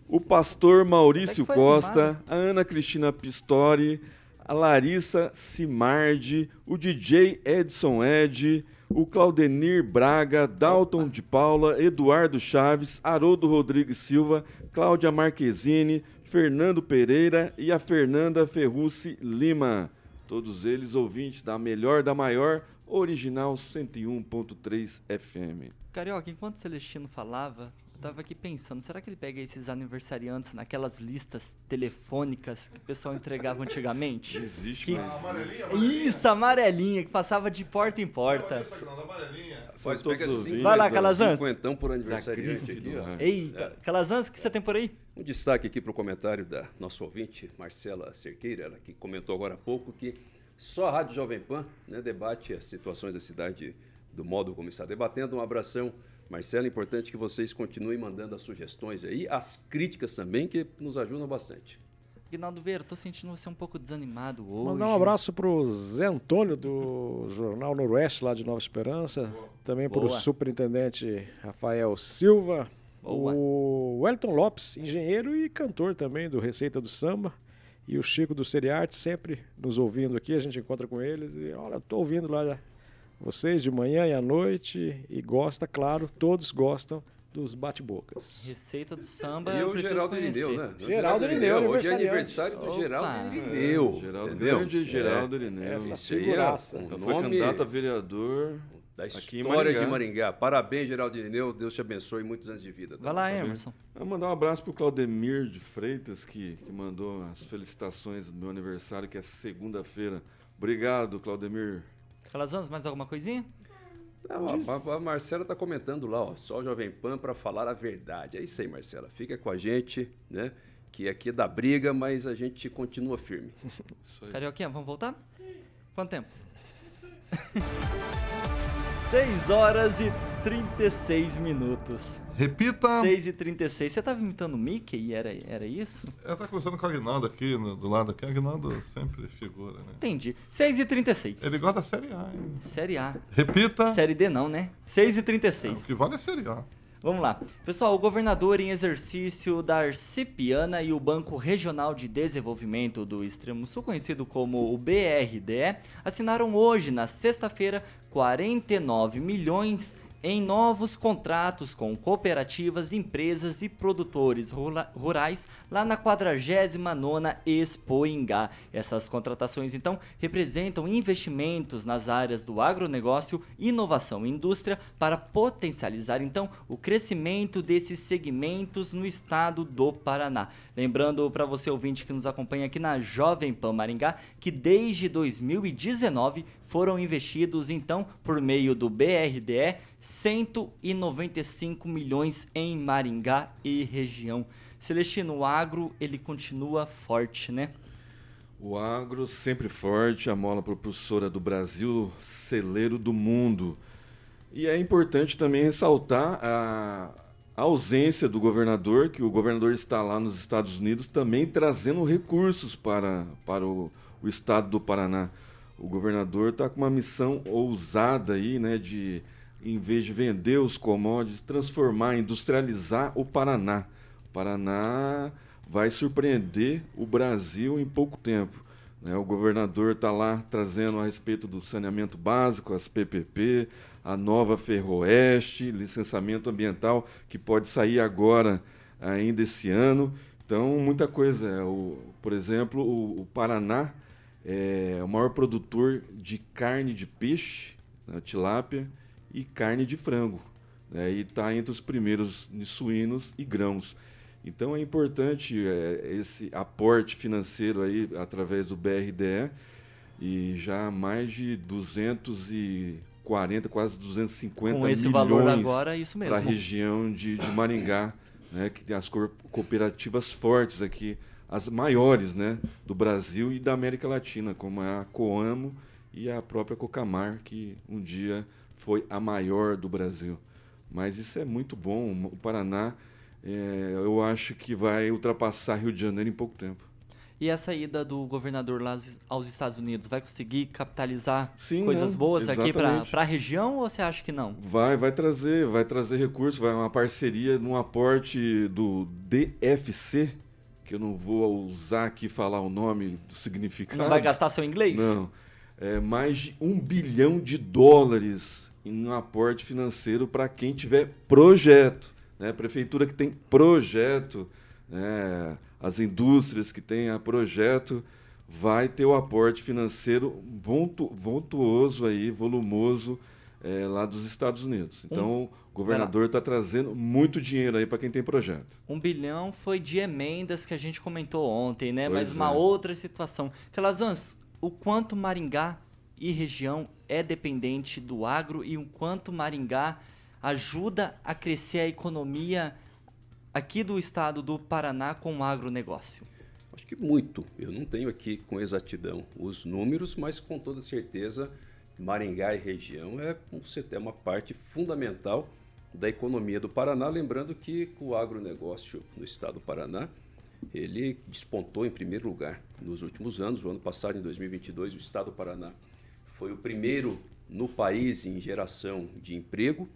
o pastor Maurício Costa, a Ana Cristina Pistori, a Larissa Simardi, o DJ Edson Ed, o Claudenir Braga, Dalton de Paula, Eduardo Chaves, Haroldo Rodrigues Silva, Cláudia Marquezine, Fernando Pereira e a Fernanda Ferrucci Lima. Todos eles ouvintes da melhor da maior, original 101.3 FM. Carioca, enquanto o Celestino falava, tava aqui pensando, será que ele pega esses aniversariantes naquelas listas telefônicas que o pessoal entregava antigamente? Existe, que... amarelinha, amarelinha. Isso, amarelinha, que passava de porta em porta. Pode pegar cinco, Vai lá, Calazans. Cinquentão por aniversariante aqui, ó. Eita, é. Calazans, o que você tem por aí? Um destaque aqui para o comentário da nossa ouvinte, Marcela Cerqueira, ela que comentou agora há pouco que só a Rádio Jovem Pan né, debate as situações da cidade do modo como está debatendo. Um abração Marcelo, é importante que vocês continuem mandando as sugestões aí, as críticas também, que nos ajudam bastante. Aguinaldo Vieira, tô sentindo você um pouco desanimado hoje. Mandar um abraço pro Zé Antônio, do Jornal Noroeste, lá de Nova Esperança. Boa. Também pro Boa. superintendente Rafael Silva. Boa. O Wellington Lopes, engenheiro e cantor também do Receita do Samba. E o Chico do Seriarte, sempre nos ouvindo aqui, a gente encontra com eles. E olha, tô ouvindo lá vocês de manhã e à noite. E gosta, claro, todos gostam dos bate-bocas. Receita do samba. E o Geraldo Irineu, né? Geraldo Irineu, Hoje é aniversário do Geraldo Irineu. É, Geraldo grande Geraldo Irineu. Essa é figuraça. Um foi candidato a vereador da história Maringá. de Maringá. Parabéns, Geraldo Irineu. Deus te abençoe muitos anos de vida. Tá? Vai lá, Emerson. Vou mandar um abraço pro Claudemir de Freitas, que, que mandou as felicitações do meu aniversário, que é segunda-feira. Obrigado, Claudemir. Calazans, mais alguma coisinha? Não, a, a, Marcela está comentando lá, ó, só o Jovem Pan para falar a verdade. É isso aí, Marcela. Fica com a gente, né? Que aqui é da briga, mas a gente continua firme. Carioquinha, vamos voltar? Quanto tempo? 6 horas e 36 minutos. Repita. 6 e 36. Você estava imitando o Mickey? Era, era isso? Eu estava conversando com o Aguinaldo aqui, no, do lado aqui. O Aguinaldo sempre figura, né? Entendi. 6 e 36. Ele gosta da Série A, hein? Série A. Repita. Série D não, né? 6 e 36. É, o que vale é a Série A. Vamos lá. Pessoal, o governador em exercício Darcy Piana e o Banco Regional de Desenvolvimento do Extremo Sul, conhecido como o BRDE, assinaram hoje, na sexta-feira, 49 milhões em novos contratos com cooperativas, empresas e produtores rurais lá na 49ª Expo Ingá. Essas contratações então representam investimentos nas áreas do agronegócio, inovação e indústria para potencializar então o crescimento desses segmentos no estado do Paraná. Lembrando para você ouvinte que nos acompanha aqui na Jovem Pan Maringá que desde 2019 foram investidos então por meio do BRDE 195 milhões em Maringá e região. Celestino, o agro ele continua forte, né? O agro sempre forte, a mola propulsora do Brasil, celeiro do mundo. E é importante também ressaltar a, ausência do governador, que o governador está lá nos Estados Unidos também trazendo recursos para, para o, o estado do Paraná o governador está com uma missão ousada aí, né, de em vez de vender os commodities, transformar, industrializar o Paraná. O Paraná vai surpreender o Brasil em pouco tempo. Né? O governador está lá trazendo a respeito do saneamento básico, as PPP, a nova Ferroeste, licenciamento ambiental que pode sair agora, ainda esse ano. Então, muita coisa. O, por exemplo, o, o Paraná é o maior produtor de carne de peixe, né, tilápia, e carne de frango. Né, e está entre os primeiros de suínos e grãos. Então é importante é, esse aporte financeiro aí através do BRDE e já mais de 240, quase 250 Com esse milhões valor agora, isso mesmo. Para a região de, de Maringá, né, que tem as cooperativas fortes aqui as maiores né, do Brasil e da América Latina, como é a Coamo e a própria Cocamar, que um dia foi a maior do Brasil. Mas isso é muito bom. O Paraná, é, eu acho que vai ultrapassar Rio de Janeiro em pouco tempo. E essa ida do governador lá aos Estados Unidos vai conseguir capitalizar Sim, coisas né? boas Exatamente. aqui para a região ou você acha que não? Vai, vai trazer, vai trazer recursos, vai uma parceria num aporte do DFC, que eu não vou usar aqui falar o nome do significado. Não vai gastar seu inglês? Não. É mais de um bilhão de dólares em um aporte financeiro para quem tiver projeto. Né? Prefeitura que tem projeto, né? as indústrias que têm projeto, vai ter o aporte financeiro voltuoso aí, volumoso, é, lá dos Estados Unidos. Então, um, o governador está trazendo muito dinheiro aí para quem tem projeto. Um bilhão foi de emendas que a gente comentou ontem, né? Pois Mas é. uma outra situação. Calazans, o quanto Maringá e região é dependente do agro e o quanto Maringá ajuda a crescer a economia aqui do estado do Paraná com o agronegócio? Acho que muito. Eu não tenho aqui com exatidão os números, mas com toda certeza Maringá e região é, é uma parte fundamental da economia do Paraná. Lembrando que o agronegócio no estado do Paraná ele despontou em primeiro lugar nos últimos anos. O ano passado, em 2022, o Estado do Paraná foi o primeiro no país em geração de emprego.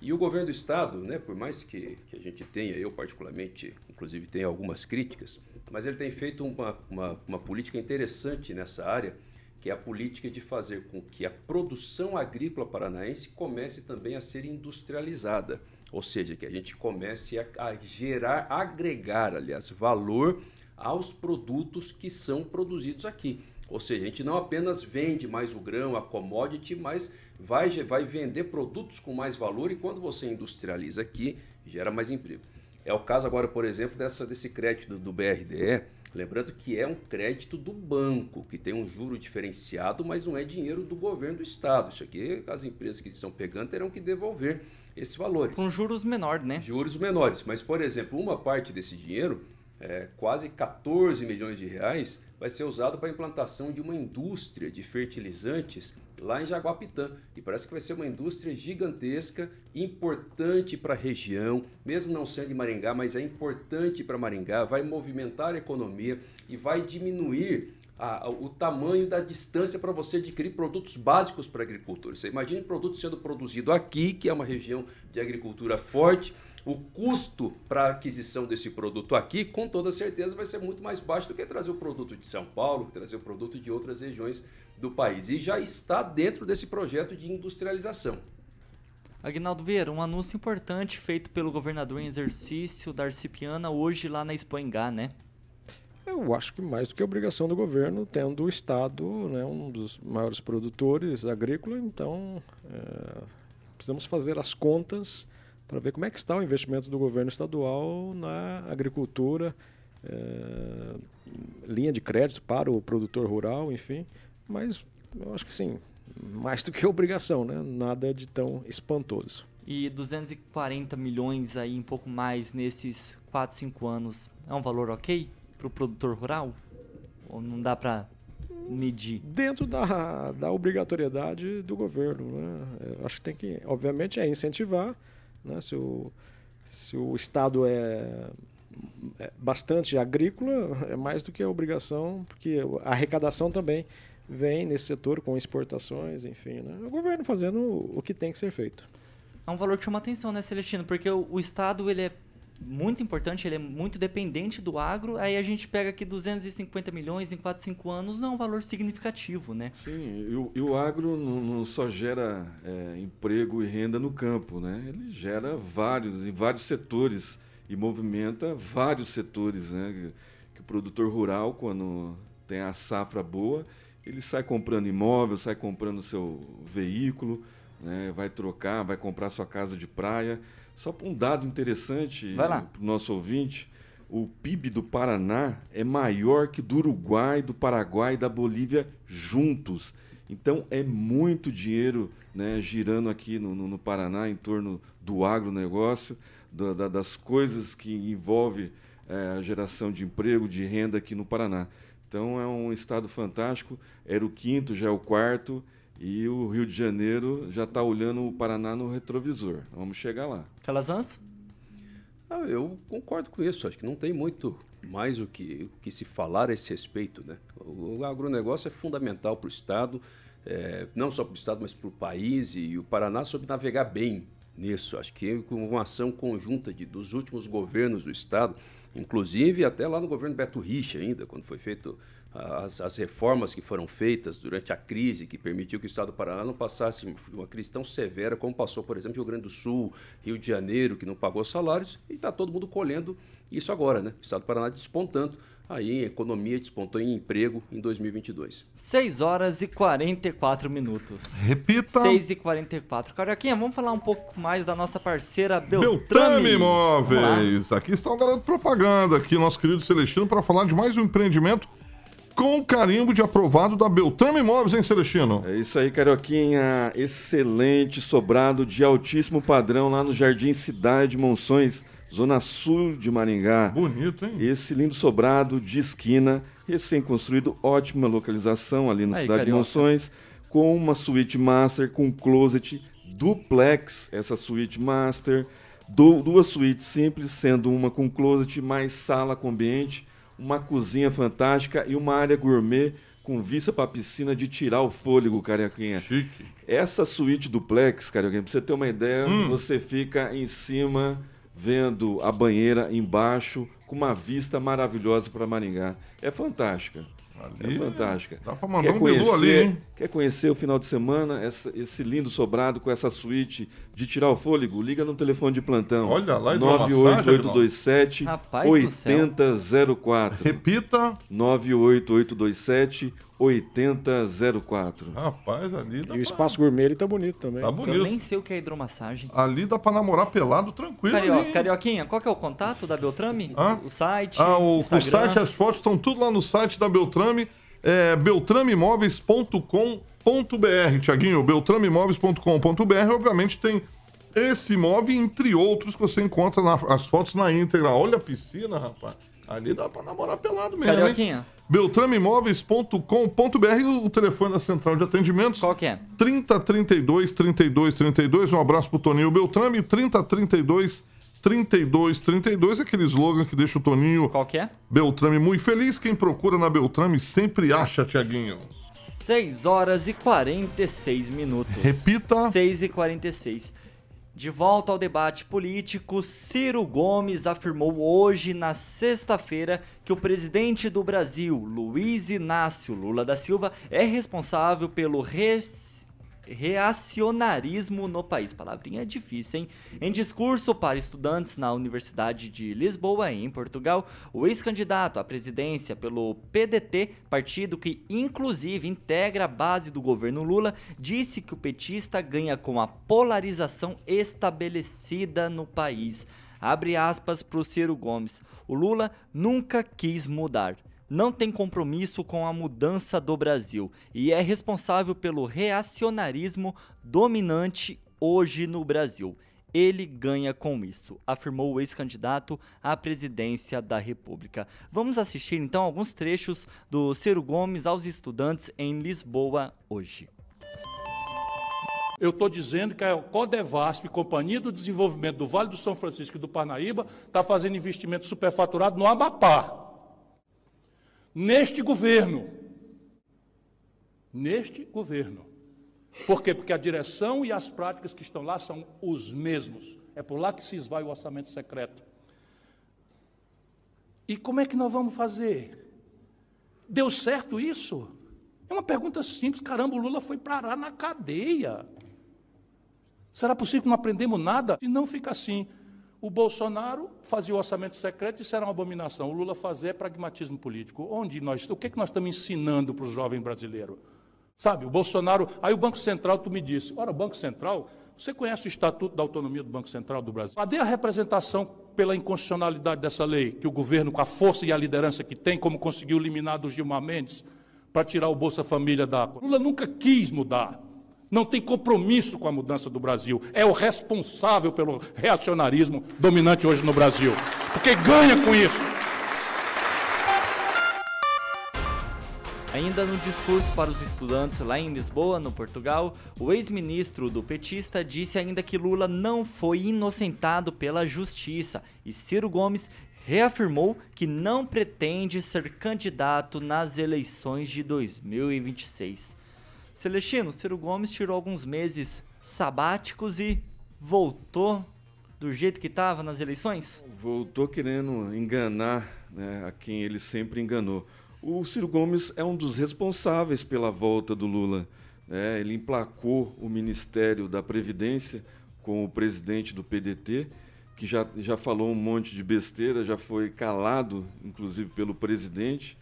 E o governo do Estado, né, por mais que, que a gente tenha, eu particularmente, inclusive, tenha algumas críticas, mas ele tem feito uma, uma, uma política interessante nessa área, que é a política de fazer com que a produção agrícola paranaense comece também a ser industrializada. Ou seja, que a gente comece a, a gerar, agregar, aliás, valor aos produtos que são produzidos aqui. Ou seja, a gente não apenas vende mais o grão, a commodity, mas vai, vai vender produtos com mais valor e quando você industrializa aqui, gera mais emprego. É o caso agora, por exemplo, dessa, desse crédito do BRDE, lembrando que é um crédito do banco, que tem um juro diferenciado, mas não é dinheiro do governo do estado. Isso aqui, as empresas que estão pegando terão que devolver esses valores. Com juros menores, né? Juros menores. Mas, por exemplo, uma parte desse dinheiro, é, quase 14 milhões de reais, vai ser usado para a implantação de uma indústria de fertilizantes lá em Jaguapitã. E parece que vai ser uma indústria gigantesca, importante para a região, mesmo não sendo de Maringá, mas é importante para Maringá, vai movimentar a economia e vai diminuir a, o tamanho da distância para você adquirir produtos básicos para a agricultura. Você imagine produtos sendo produzido aqui, que é uma região de agricultura forte, o custo para aquisição desse produto aqui, com toda certeza, vai ser muito mais baixo do que trazer o produto de São Paulo, trazer o produto de outras regiões do país. E já está dentro desse projeto de industrialização. Agnaldo Vieira, um anúncio importante feito pelo governador em exercício da Arcipiana hoje lá na Expoingá, né? Eu acho que mais do que obrigação do governo, tendo o Estado né, um dos maiores produtores agrícolas, então é, precisamos fazer as contas para ver como é que está o investimento do governo estadual na agricultura, é, linha de crédito para o produtor rural, enfim. Mas eu acho que sim, mais do que obrigação, né? Nada de tão espantoso. E 240 milhões aí, um pouco mais nesses 4, 5 anos, é um valor ok para o produtor rural? Ou não dá para medir? Dentro da, da obrigatoriedade do governo, né? Eu acho que tem que, obviamente, é incentivar, né? Se o, se o Estado é, é bastante agrícola, é mais do que a obrigação, porque a arrecadação também vem nesse setor com exportações, enfim. Né? O governo fazendo o que tem que ser feito. É um valor que chama atenção, né, Celestino? Porque o, o Estado ele é muito importante, ele é muito dependente do agro, aí a gente pega aqui 250 milhões em 4, 5 anos, não é um valor significativo, né? Sim, e o, e o agro não, não, só gera é, emprego e renda no campo, né? Ele gera vários, em vários setores e movimenta vários setores, né? Que, que o produtor rural, quando tem a safra boa, ele sai comprando imóvel, sai comprando seu veículo, né? vai trocar, vai comprar sua casa de praia. Só um dado interessante para o nosso ouvinte: o PIB do Paraná é maior que do Uruguai, do Paraguai e da Bolívia juntos. Então é muito dinheiro né, girando aqui no, no, no, Paraná em torno do agronegócio, do, da, das coisas que envolve é, a geração de emprego, de renda aqui no Paraná. Então é um estado fantástico. Era o quinto, já é o quarto. E o Rio de Janeiro já está olhando o Paraná no retrovisor. Vamos chegar lá. Calazans? Ah, eu concordo com isso. Acho que não tem muito mais o que, o que se falar a esse respeito. Né? O agronegócio é fundamental para o Estado, é, não só para o Estado, mas para o país. E o Paraná soube navegar bem nisso. Acho que com uma ação conjunta de, dos últimos governos do Estado, inclusive até lá no governo Beto Richa ainda, quando foi feito as, as, reformas que foram feitas durante a crise, que permitiu que o Estado do Paraná não passasse uma crise tão severa como passou, por exemplo, Rio Grande do Sul, Rio de Janeiro, que não pagou salários, e está todo mundo colhendo isso agora, né? O Estado do Paraná despontando aí em economia, despontou em emprego em 2022. 6 horas e 44 minutos. Repita. 6 e 44. Carioquinha, vamos falar um pouco mais da nossa parceira Beltrame. Beltrame Imóveis. Aqui está o garoto propaganda, aqui nosso querido Celestino, para falar de mais um empreendimento com carimbo de aprovado da Beltrame Imóveis, hein, Celestino? É isso aí, Carioquinha. Excelente sobrado de altíssimo padrão lá no Jardim Cidade Monções, zona sul de Maringá. Bonito, hein? Esse lindo sobrado de esquina, recém-construído, ótima localização ali na aí, Cidade Carioca. de Monções, com uma suíte master, com closet duplex, essa suíte master Du- duas suítes simples, sendo uma com closet, mais sala com ambiente, uma cozinha fantástica e uma área gourmet com vista para piscina de tirar o fôlego, Carioquinha. Chique. Essa suíte duplex, Carioquinha, pra você ter uma ideia, Hum. você fica em cima vendo a banheira embaixo com uma vista maravilhosa para Maringá. É fantástica. Ali é fantástica. Dá pra mandar um bilu ali, hein? Quer conhecer o final de semana, essa- esse lindo sobrado com essa suíte de tirar o fôlego? Liga no telefone de plantão. Olha lá, hidromassagem, 98827 Rapaz do céu. 8004. Repita. 98827 8004. Rapaz, ali dá E o pra... espaço gourmet ele tá bonito também. Tá Eu bonito. nem sei o que é hidromassagem. Ali dá pra namorar pelado tranquilo Cario... Carioquinha, qual que é o contato da Beltrame? Hã? O site? Ah, o, o site, as fotos estão tudo lá no site da Beltrame, é beltrameimóveis.com.br, Tiaguinho, beltrameimóveis.com.br, obviamente tem esse imóvel, entre outros, que você encontra na- as fotos na íntegra. Olha a piscina, rapaz. Ali dá pra namorar pelado mesmo, hein? Carioquinha, beltrameimóveis.com.br e o telefone da central de atendimentos. qual que é? 3032 32 32. Um abraço pro Toninho Beltrame. 3032 32 32. Aquele slogan que deixa o Toninho Qual que é? Beltrame muito feliz. Quem procura na Beltrame sempre acha, Tiaguinho. 6 horas e 46 minutos. Repita. 6 e 46. De volta ao debate político, Ciro Gomes afirmou hoje, na sexta-feira, que o presidente do Brasil, Luiz Inácio Lula da Silva, é responsável pelo res- reacionarismo no país. Palavrinha difícil, hein? Em discurso para estudantes na Universidade de Lisboa, em Portugal, o ex-candidato à presidência pelo PDT, partido que inclusive integra a base do governo Lula, disse que o petista ganha com a polarização estabelecida no país. Abre aspas para o Ciro Gomes. O Lula nunca quis mudar não tem compromisso com a mudança do Brasil e é responsável pelo reacionarismo dominante hoje no Brasil. Ele ganha com isso, afirmou o ex-candidato à presidência da República. Vamos assistir então alguns trechos do Ciro Gomes aos estudantes em Lisboa hoje. Eu estou dizendo que a Codevasp, Companhia do Desenvolvimento do Vale do São Francisco e do Parnaíba, está fazendo investimento superfaturado no Amapá. Neste governo. Neste governo. Por quê? Porque a direção e as práticas que estão lá são os mesmos. É por lá que se esvai o orçamento secreto. E como é que nós vamos fazer? Deu certo isso? É uma pergunta simples. Caramba, o Lula foi parar na cadeia. Será possível que não aprendemos nada? E não fica assim. O Bolsonaro fazia o orçamento secreto isso era uma abominação. O Lula fazer é pragmatismo político. Onde nós, o que, é que nós estamos ensinando para o jovem brasileiro? Sabe, o Bolsonaro. Aí o Banco Central, tu me disse, ora, o Banco Central, você conhece o Estatuto da Autonomia do Banco Central do Brasil? Cadê a representação pela inconstitucionalidade dessa lei, que o governo, com a força e a liderança que tem, como conseguiu eliminar do Gilmar Mendes, para tirar o Bolsa Família da. Lula nunca quis mudar. Não tem compromisso com a mudança do Brasil. É o responsável pelo reacionarismo dominante hoje no Brasil. Porque ganha com isso. Ainda no discurso para os estudantes lá em Lisboa, no Portugal, o ex-ministro do petista disse ainda que Lula não foi inocentado pela justiça e Ciro Gomes reafirmou que não pretende ser candidato nas eleições de 2026. Celestino, Ciro Gomes tirou alguns meses sabáticos e voltou do jeito que estava nas eleições? Voltou querendo enganar né, a quem ele sempre enganou. O Ciro Gomes é um dos responsáveis pela volta do Lula. né? ele emplacou o Ministério da Previdência com o presidente do PDT, que já, já falou um monte de besteira, já foi calado, inclusive, pelo presidente,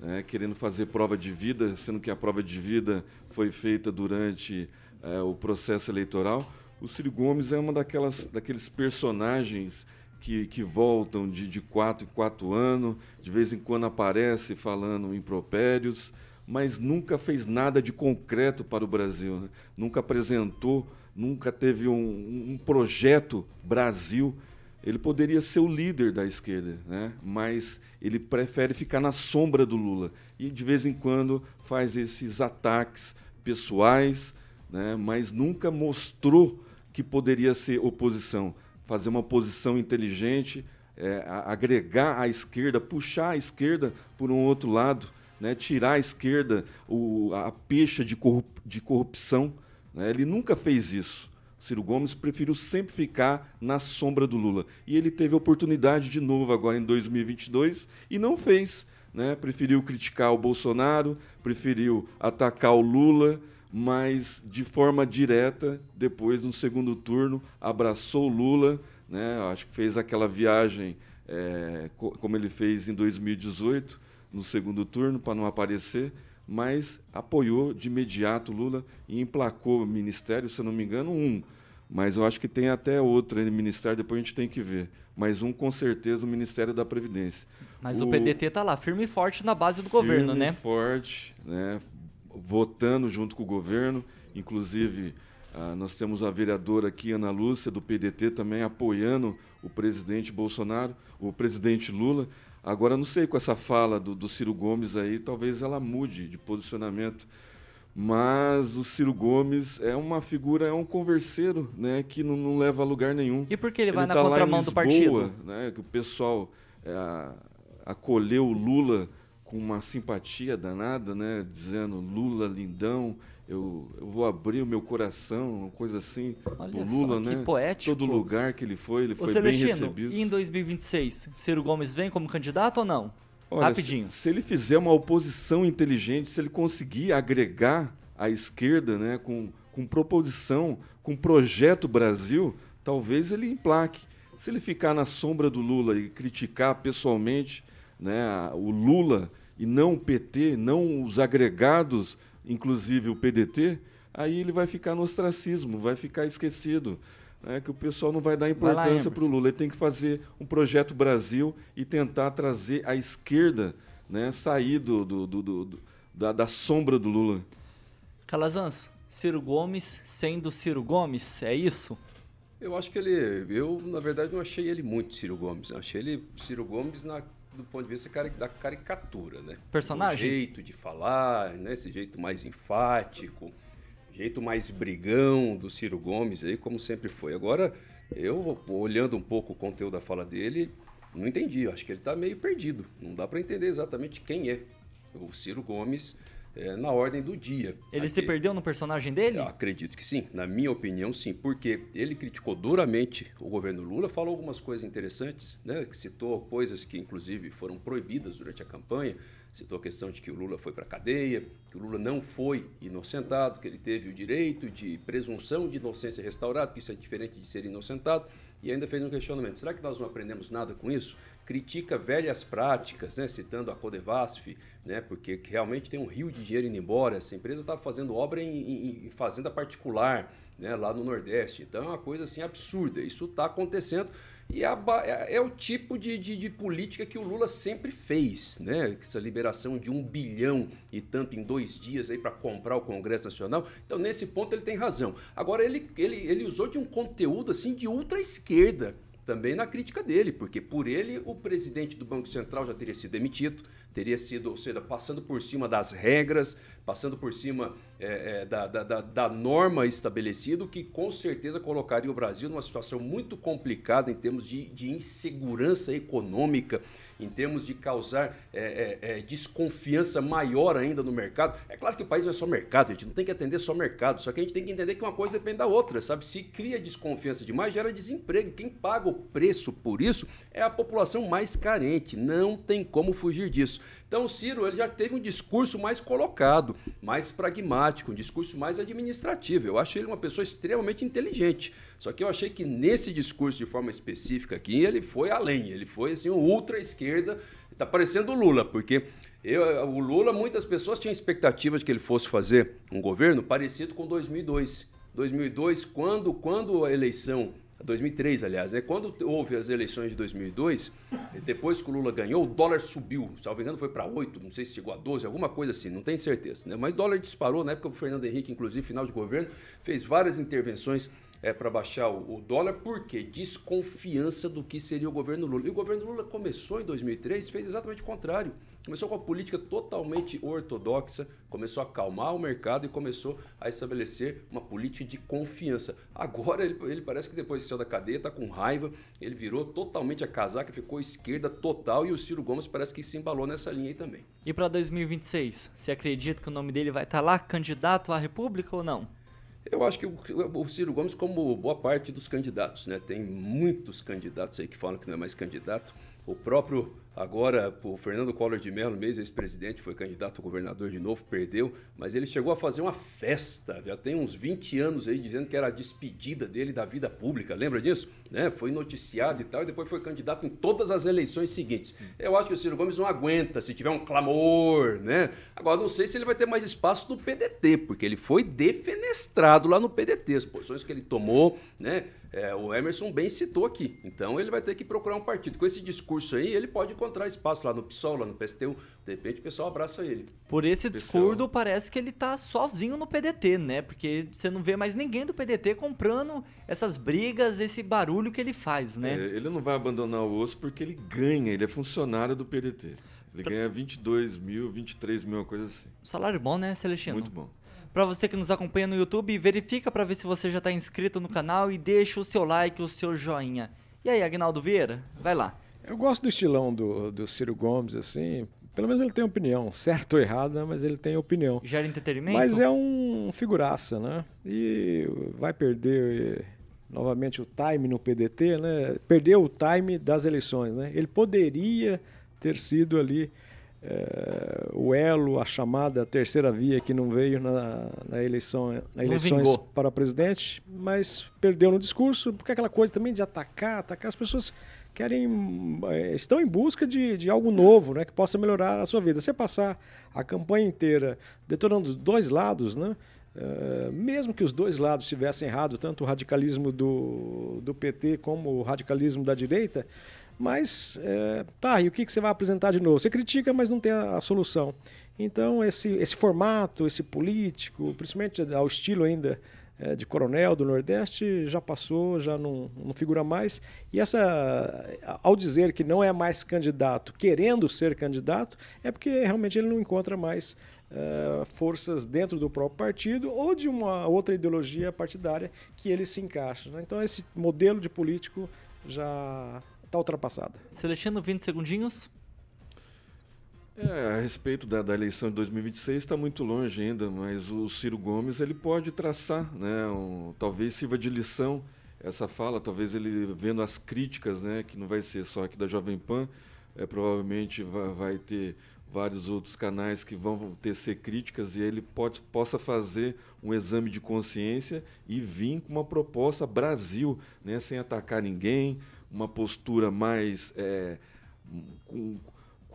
né, querendo fazer prova de vida, sendo que a prova de vida foi feita durante eh, o processo eleitoral. O Ciro Gomes é uma daquelas, daqueles personagens que, que voltam de, de quatro em quatro anos, de vez em quando aparece falando impropérios, mas nunca fez nada de concreto para o Brasil. né? Nunca apresentou, nunca teve um, um projeto Brasil. Ele poderia ser o líder da esquerda, né? mas ele prefere ficar na sombra do Lula. E de vez em quando faz esses ataques pessoais, né? mas nunca mostrou que poderia ser oposição. fazer uma posição inteligente, é, agregar a esquerda, puxar a esquerda por um outro lado, né, tirar a esquerda o, a pecha de, corrup de corrupção. Né, ele nunca fez isso. Ciro Gomes preferiu sempre ficar na sombra do Lula. E ele teve oportunidade de novo agora em 2022 e não fez. Né? Preferiu criticar o Bolsonaro, preferiu atacar o Lula, mas de forma direta, depois, no segundo turno, abraçou o Lula, né? acho que fez aquela viagem é, como ele fez em 2018, no segundo turno, para não aparecer, mas apoiou de imediato Lula e emplacou o ministério, se eu não me engano, um. Mas eu acho que tem até outro ministério, depois a gente tem que ver. Mas um, com certeza, o Ministério da Previdência. Mas o, o PDT está lá, firme e forte na base do governo, né? forte, né? Votando junto com o governo. Inclusive, ah, nós temos a vereadora aqui, Ana Lúcia, do PDT, também apoiando o presidente Bolsonaro, o presidente Lula. Agora, não sei, com essa fala do, do Ciro Gomes aí, talvez ela mude de posicionamento. Mas o Ciro Gomes é uma figura, é um converseiro, né, que não, não leva a lugar nenhum. E por que ele, ele vai tá na contramão Lisboa, do partido? Né, que o pessoal é, acolheu o Lula com uma simpatia danada, né, dizendo Lula lindão, eu, eu vou abrir o meu coração, uma coisa assim, Olha do Lula, só, né? Que poético. Todo lugar que ele foi, ele Ô, foi Celestino, bem recebido. E em 2026, Ciro Gomes vem como candidato ou não? Olha, Rapidinho. Se, se, ele fizer uma oposição inteligente, se ele conseguir agregar a esquerda, né, com, com proposição, com projeto Brasil, talvez ele emplaque. Se ele ficar na sombra do Lula e criticar pessoalmente, né, o Lula e não o PT, não os agregados inclusive o PDT, aí ele vai ficar no ostracismo, vai ficar esquecido. Né, que o pessoal não vai dar importância para o Lula. Ele tem que fazer um projeto Brasil e tentar trazer a esquerda, né, sair do, do, do, do da, da, sombra do Lula. Calazans, Ciro Gomes sendo Ciro Gomes, é isso? Eu acho que ele. Eu, na verdade, não achei ele muito Ciro Gomes. Eu achei ele Ciro Gomes na do ponto de vista da caricatura, né? Personagem? O jeito de falar, né? Esse jeito mais enfático, jeito mais brigão do Ciro Gomes aí, como sempre foi. Agora, eu olhando um pouco o conteúdo da fala dele, não entendi. Eu acho que ele está meio perdido. Não dá para entender exatamente quem é o Ciro Gomes é, na ordem do dia. Ele Aqui, se perdeu no personagem dele? acredito que sim. Na minha opinião, sim. Porque ele criticou duramente o governo Lula, falou algumas coisas interessantes, né? Que citou coisas que, inclusive, foram proibidas durante a campanha. Citou a questão de que o Lula foi para a cadeia, que o Lula não foi inocentado, que ele teve o direito de presunção de inocência restaurado, que isso é diferente de ser inocentado. E ainda fez um questionamento: será que nós não aprendemos nada com isso? critica velhas práticas, né, citando a Codevasf, né, porque realmente tem um rio de dinheiro indo embora. Essa empresa estava fazendo obra em, em, em, fazenda particular, né, lá no Nordeste. Então é uma coisa assim absurda. Isso está acontecendo e é, é, é o tipo de, de, de, política que o Lula sempre fez, né? Essa liberação de um bilhão e tanto em dois dias aí para comprar o Congresso Nacional. Então nesse ponto ele tem razão. Agora ele, ele, ele usou de um conteúdo assim de ultra esquerda também na crítica dele, porque por ele o presidente do Banco Central já teria sido demitido, teria sido, ou seja, passando por cima das regras, passando por cima é, é, da, da, da, norma estabelecida, que com certeza colocaria o Brasil numa situação muito complicada em termos de, de insegurança econômica em termos de causar é, é, é, desconfiança maior ainda no mercado. É claro que o país não é só mercado, a gente não tem que atender só mercado, só que a gente tem que entender que uma coisa depende da outra, sabe? Se cria desconfiança demais, gera desemprego. Quem paga o preço por isso é a população mais carente, não tem como fugir disso. Então o Ciro ele já teve um discurso mais colocado, mais pragmático, um discurso mais administrativo. Eu acho ele uma pessoa extremamente inteligente. Só que eu achei que nesse discurso, de forma específica aqui, ele foi além. Ele foi assim, um ultra-esquerda. Está parecendo o Lula, porque eu, o Lula, muitas pessoas tinham expectativa de que ele fosse fazer um governo parecido com 2002. 2002, quando, quando a eleição 2003, aliás, né? Quando houve as eleições de 2002, depois que o Lula ganhou, o dólar subiu. Me engano, foi para 8, não sei se chegou a 12, alguma coisa assim, não tenho certeza. Né? Mas o dólar disparou na época o Fernando Henrique, inclusive, final de governo, fez várias intervenções é, para baixar o, o, dólar, por quê? Desconfiança do que seria o governo Lula. E o governo Lula começou em 2003, fez exatamente o contrário. Começou com uma política totalmente ortodoxa, começou a acalmar o mercado e começou a estabelecer uma política de confiança. Agora ele, ele parece que depois que saiu da cadeia está com raiva, ele virou totalmente a casaca, ficou esquerda total e o Ciro Gomes parece que se embalou nessa linha aí também. E para 2026, você acredita que o nome dele vai estar tá lá, candidato à República ou não? Eu acho que o, Ciro Gomes, como boa parte dos candidatos, né? Tem muitos candidatos aí que falam que não é mais candidato. O próprio Agora, o Fernando Collor de Mello, mês ex-presidente, foi candidato a governador de novo, perdeu, mas ele chegou a fazer uma festa, já tem uns 20 anos aí, dizendo que era a despedida dele da vida pública, lembra disso? Né? Foi noticiado e tal, e depois foi candidato em todas as eleições seguintes. Eu acho que o Ciro Gomes não aguenta se tiver um clamor, né? Agora, não sei se ele vai ter mais espaço no PDT, porque ele foi defenestrado lá no PDT, as posições que ele tomou, né? É, o Emerson bem citou aqui. Então ele vai ter que procurar um partido. Com esse discurso aí, ele pode encontrar espaço lá no PSOL, lá no PSTU. De repente o pessoal abraça ele. Por esse discurso, parece que ele tá sozinho no PDT, né? Porque você não vê mais ninguém do PDT comprando essas brigas, esse barulho que ele faz, né? É, ele não vai abandonar o osso porque ele ganha, ele é funcionário do PDT. Ele pra... ganha 22 mil, 23 mil, uma coisa assim. Salário bom, né, Celestino? Muito bom. Para você que nos acompanha no YouTube, verifica para ver se você já está inscrito no canal e deixa o seu like, o seu joinha. E aí, Agnaldo Vieira? Vai lá. Eu gosto do estilão do, do Ciro Gomes, assim. Pelo menos ele tem opinião, certo ou errada, mas ele tem opinião. Gera entretenimento? Mas é um figuraça, né? E vai perder novamente o time no PDT, né? Perdeu o time das eleições, né? Ele poderia ter sido ali é, o elo, a chamada terceira via que não veio na, na eleição, na eleições para presidente, mas perdeu no discurso, porque aquela coisa também de atacar, atacar as pessoas querem eh, estão em busca de, de algo novo, né, que possa melhorar a sua vida. Você passar a campanha inteira detonando os dois lados, né, Uh, mesmo que os dois lados estivessem errado, tanto o radicalismo do, do PT como o radicalismo da direita, mas, é, tá, e o que, que você vai apresentar de novo? Você critica, mas não tem a, a solução. Então, esse, esse formato, esse político, principalmente ao estilo ainda é, de coronel do Nordeste, já passou, já não, não figura mais. E essa, ao dizer que não é mais candidato, querendo ser candidato, é porque realmente ele não encontra mais Uh, forças dentro do próprio partido ou de uma outra ideologia partidária que ele se encaixa. Né? Então, esse modelo de político já está ultrapassada. Celestino, 20 segundinhos. É, a respeito da, da eleição de 2026 está muito longe ainda, mas o Ciro Gomes ele pode traçar, né, um, talvez sirva de lição essa fala, talvez ele vendo as críticas, né, que não vai ser só aqui da Jovem Pan, é, provavelmente vai, vai ter vários outros canais que vão tecer críticas e ele pode, possa fazer um exame de consciência e vir com uma proposta Brasil, né, sem atacar ninguém, uma postura mais é, com,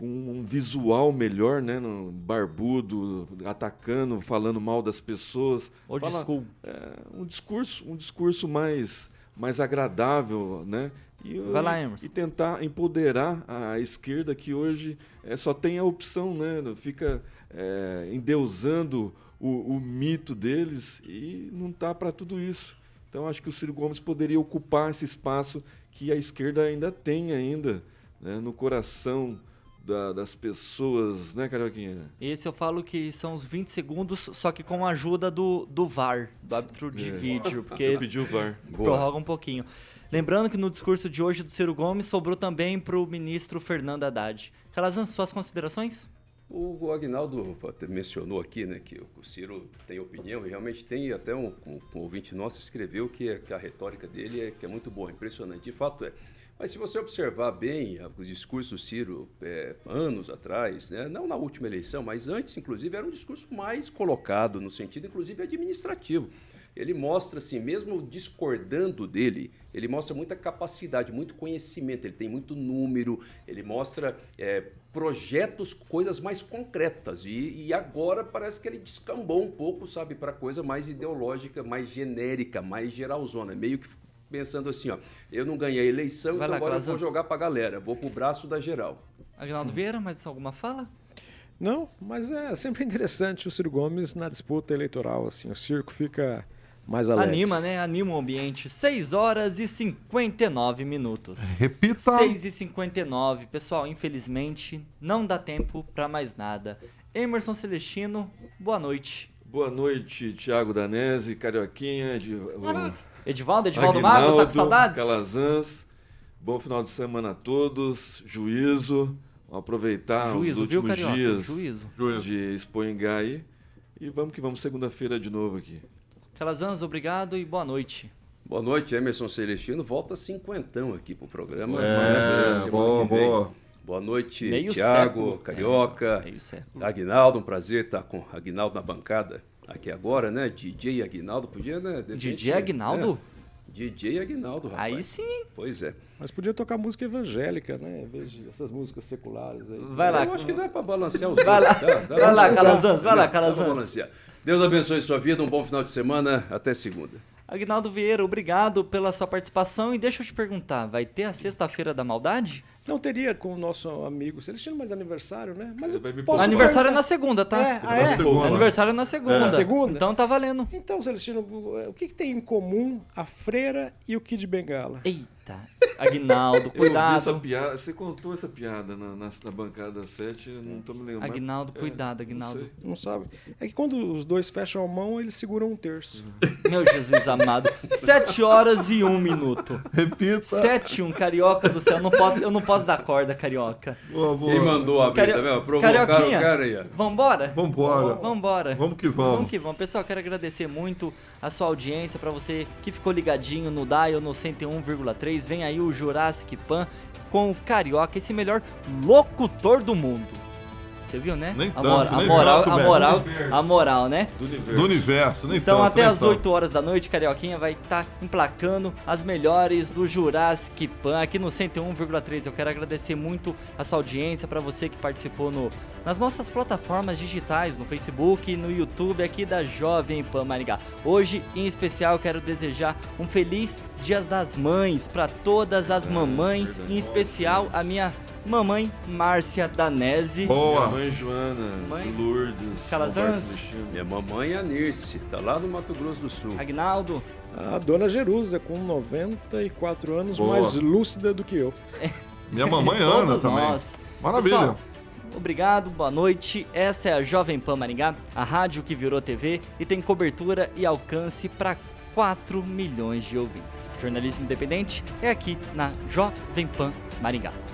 com um visual melhor, né? No barbudo, atacando, falando mal das pessoas. Old Fala, school. É, um discurso, um discurso mais, mais agradável, né? E, Vai lá, e tentar empoderar a esquerda que hoje é, só tem a opção, né? Fica é, endeusando o, o mito deles e não tá para tudo isso. Então acho que o Ciro Gomes poderia ocupar esse espaço que a esquerda ainda tem ainda né, no coração da, das pessoas, né, Carioquinha? Esse eu falo que são os 20 segundos, só que com a ajuda do, do VAR, do árbitro de é. vídeo, porque pediu VAR. prorroga um pouquinho. Lembrando que no discurso de hoje do Ciro Gomes sobrou também para o ministro Fernando Haddad. Calazan, suas considerações? O Agnaldo mencionou aqui né, que o Ciro tem opinião, e realmente tem, até um, um, um ouvinte nosso escreveu que, é, que, a retórica dele é, que é muito boa, impressionante. De fato é. Mas se você observar bem o discurso do Ciro é, anos atrás, né, não na última eleição, mas antes, inclusive, era um discurso mais colocado, no sentido, inclusive, administrativo ele mostra, assim, mesmo discordando dele, ele mostra muita capacidade, muito conhecimento, ele tem muito número, ele mostra é, projetos, coisas mais concretas. E, e, agora parece que ele descambou um pouco, sabe, para coisa mais ideológica, mais genérica, mais geralzona. Meio que pensando assim, ó, eu não ganhei a eleição, Vai então lá, agora eu vou jogar para a galera, vou para o braço da geral. Agnaldo Vieira, mais alguma fala? Não, mas é sempre interessante o Ciro Gomes na disputa eleitoral, assim, o circo fica mais alegre. Anima, né? Anima o ambiente. 6 horas e 59 minutos. Repita. 6 e 59. Pessoal, infelizmente, não dá tempo pra mais nada. Emerson Celestino, boa noite. Boa noite, Thiago Danese, Carioquinha, de, o Edivaldo, Edivaldo Mago, tá com saudades? Calazans. Bom final de semana a todos. Juízo. Vamos aproveitar Juízo, os viu, últimos Carioca? dias Juízo. de Expo Engá aí. E vamos que vamos segunda-feira de novo aqui. Calazans, obrigado e boa noite. Boa noite, Emerson Celestino. Volta cinquentão aqui pro programa. É, boa, boa. Boa noite, Meio Tiago, século. Carioca, É, meio século. Aguinaldo. Um prazer estar com Aguinaldo na bancada aqui agora, né? DJ Aguinaldo. Podia, né? de repente, DJ Aguinaldo? é. DJ Aguinaldo, rapaz. Aí sim. Pois é. Mas podia tocar música evangélica, né? Em vez de essas músicas seculares aí. Vai lá. Eu acho que dá para balancear os Vai dois. lá. Dá, dá Vai lá, pra Calazans, vai lá, Dá pra Calazans. Deus abençoe sua vida, um bom final de semana. Até segunda. Aguinaldo Vieira, obrigado pela sua participação. E deixa eu te perguntar, vai ter a sexta-feira da maldade? Não teria com o nosso amigo Celestino mais aniversário, né? Mas aniversário é na segunda, tá? É, ah, é? segunda. Aniversário é na segunda. Na segunda? Então tá valendo. Então, Celestino, o que, que tem em comum a freira e o Kid Bengala? Eita. Aguinaldo, Eu vi essa cuidado. piada, você contou essa piada na, na, na bancada 7, eu não tô me lembrando. Aguinaldo, É, cuidado, não Aguinaldo. sei. Não sabe? É que quando os dois fecham a mão, eles seguram um terço. Meu Jesus amado. Sete horas e um minuto. Repita. Sete e um, carioca do céu. Eu não posso, eu não posso dar corda, carioca. Boa, boa. Quem mandou abrir, Cario- tá vendo? Provocaram Carioquinha. o cara aí. Vambora? Vambora. Vambora. Vamos que vamos. Vamos que vamos. Pessoal, quero agradecer muito a sua audiência, pra você que ficou ligadinho no Dial no 101,3. Vem aí o Jurassic Pan com o Carioca, esse melhor locutor do mundo. Você viu, né? Nem a, tanto, a nem moral, tanto, a velho. moral, a moral, né? Do universo. Do universo, nem Então tanto, até nem às tanto. 8 horas da noite, Carioquinha vai estar emplacando as melhores do Jurassic Pan aqui no 101,3. Eu quero agradecer muito a sua audiência para você que participou no, nas nossas plataformas digitais, no Facebook, no YouTube aqui da Jovem Pan Maringá. Hoje, em especial, eu quero desejar um feliz Dias das Mães para todas as mamães, verdade. em especial a minha mamãe Márcia Danese. Minha Boa. mãe Joana, Mãe. de Lourdes. Calazans. Minha mamãe é a Nirce, tá lá no Mato Grosso do Sul. Agnaldo, A dona Jerusa, com 94 anos, Boa. mais lúcida do que eu. Minha mamãe Ana também. nós. Maravilha. Pessoal, Obrigado, boa noite. Essa é a Jovem Pan Maringá, a rádio que virou TV e tem cobertura e alcance para 4 milhões de ouvintes. Jornalismo independente é aqui na Jovem Pan Maringá.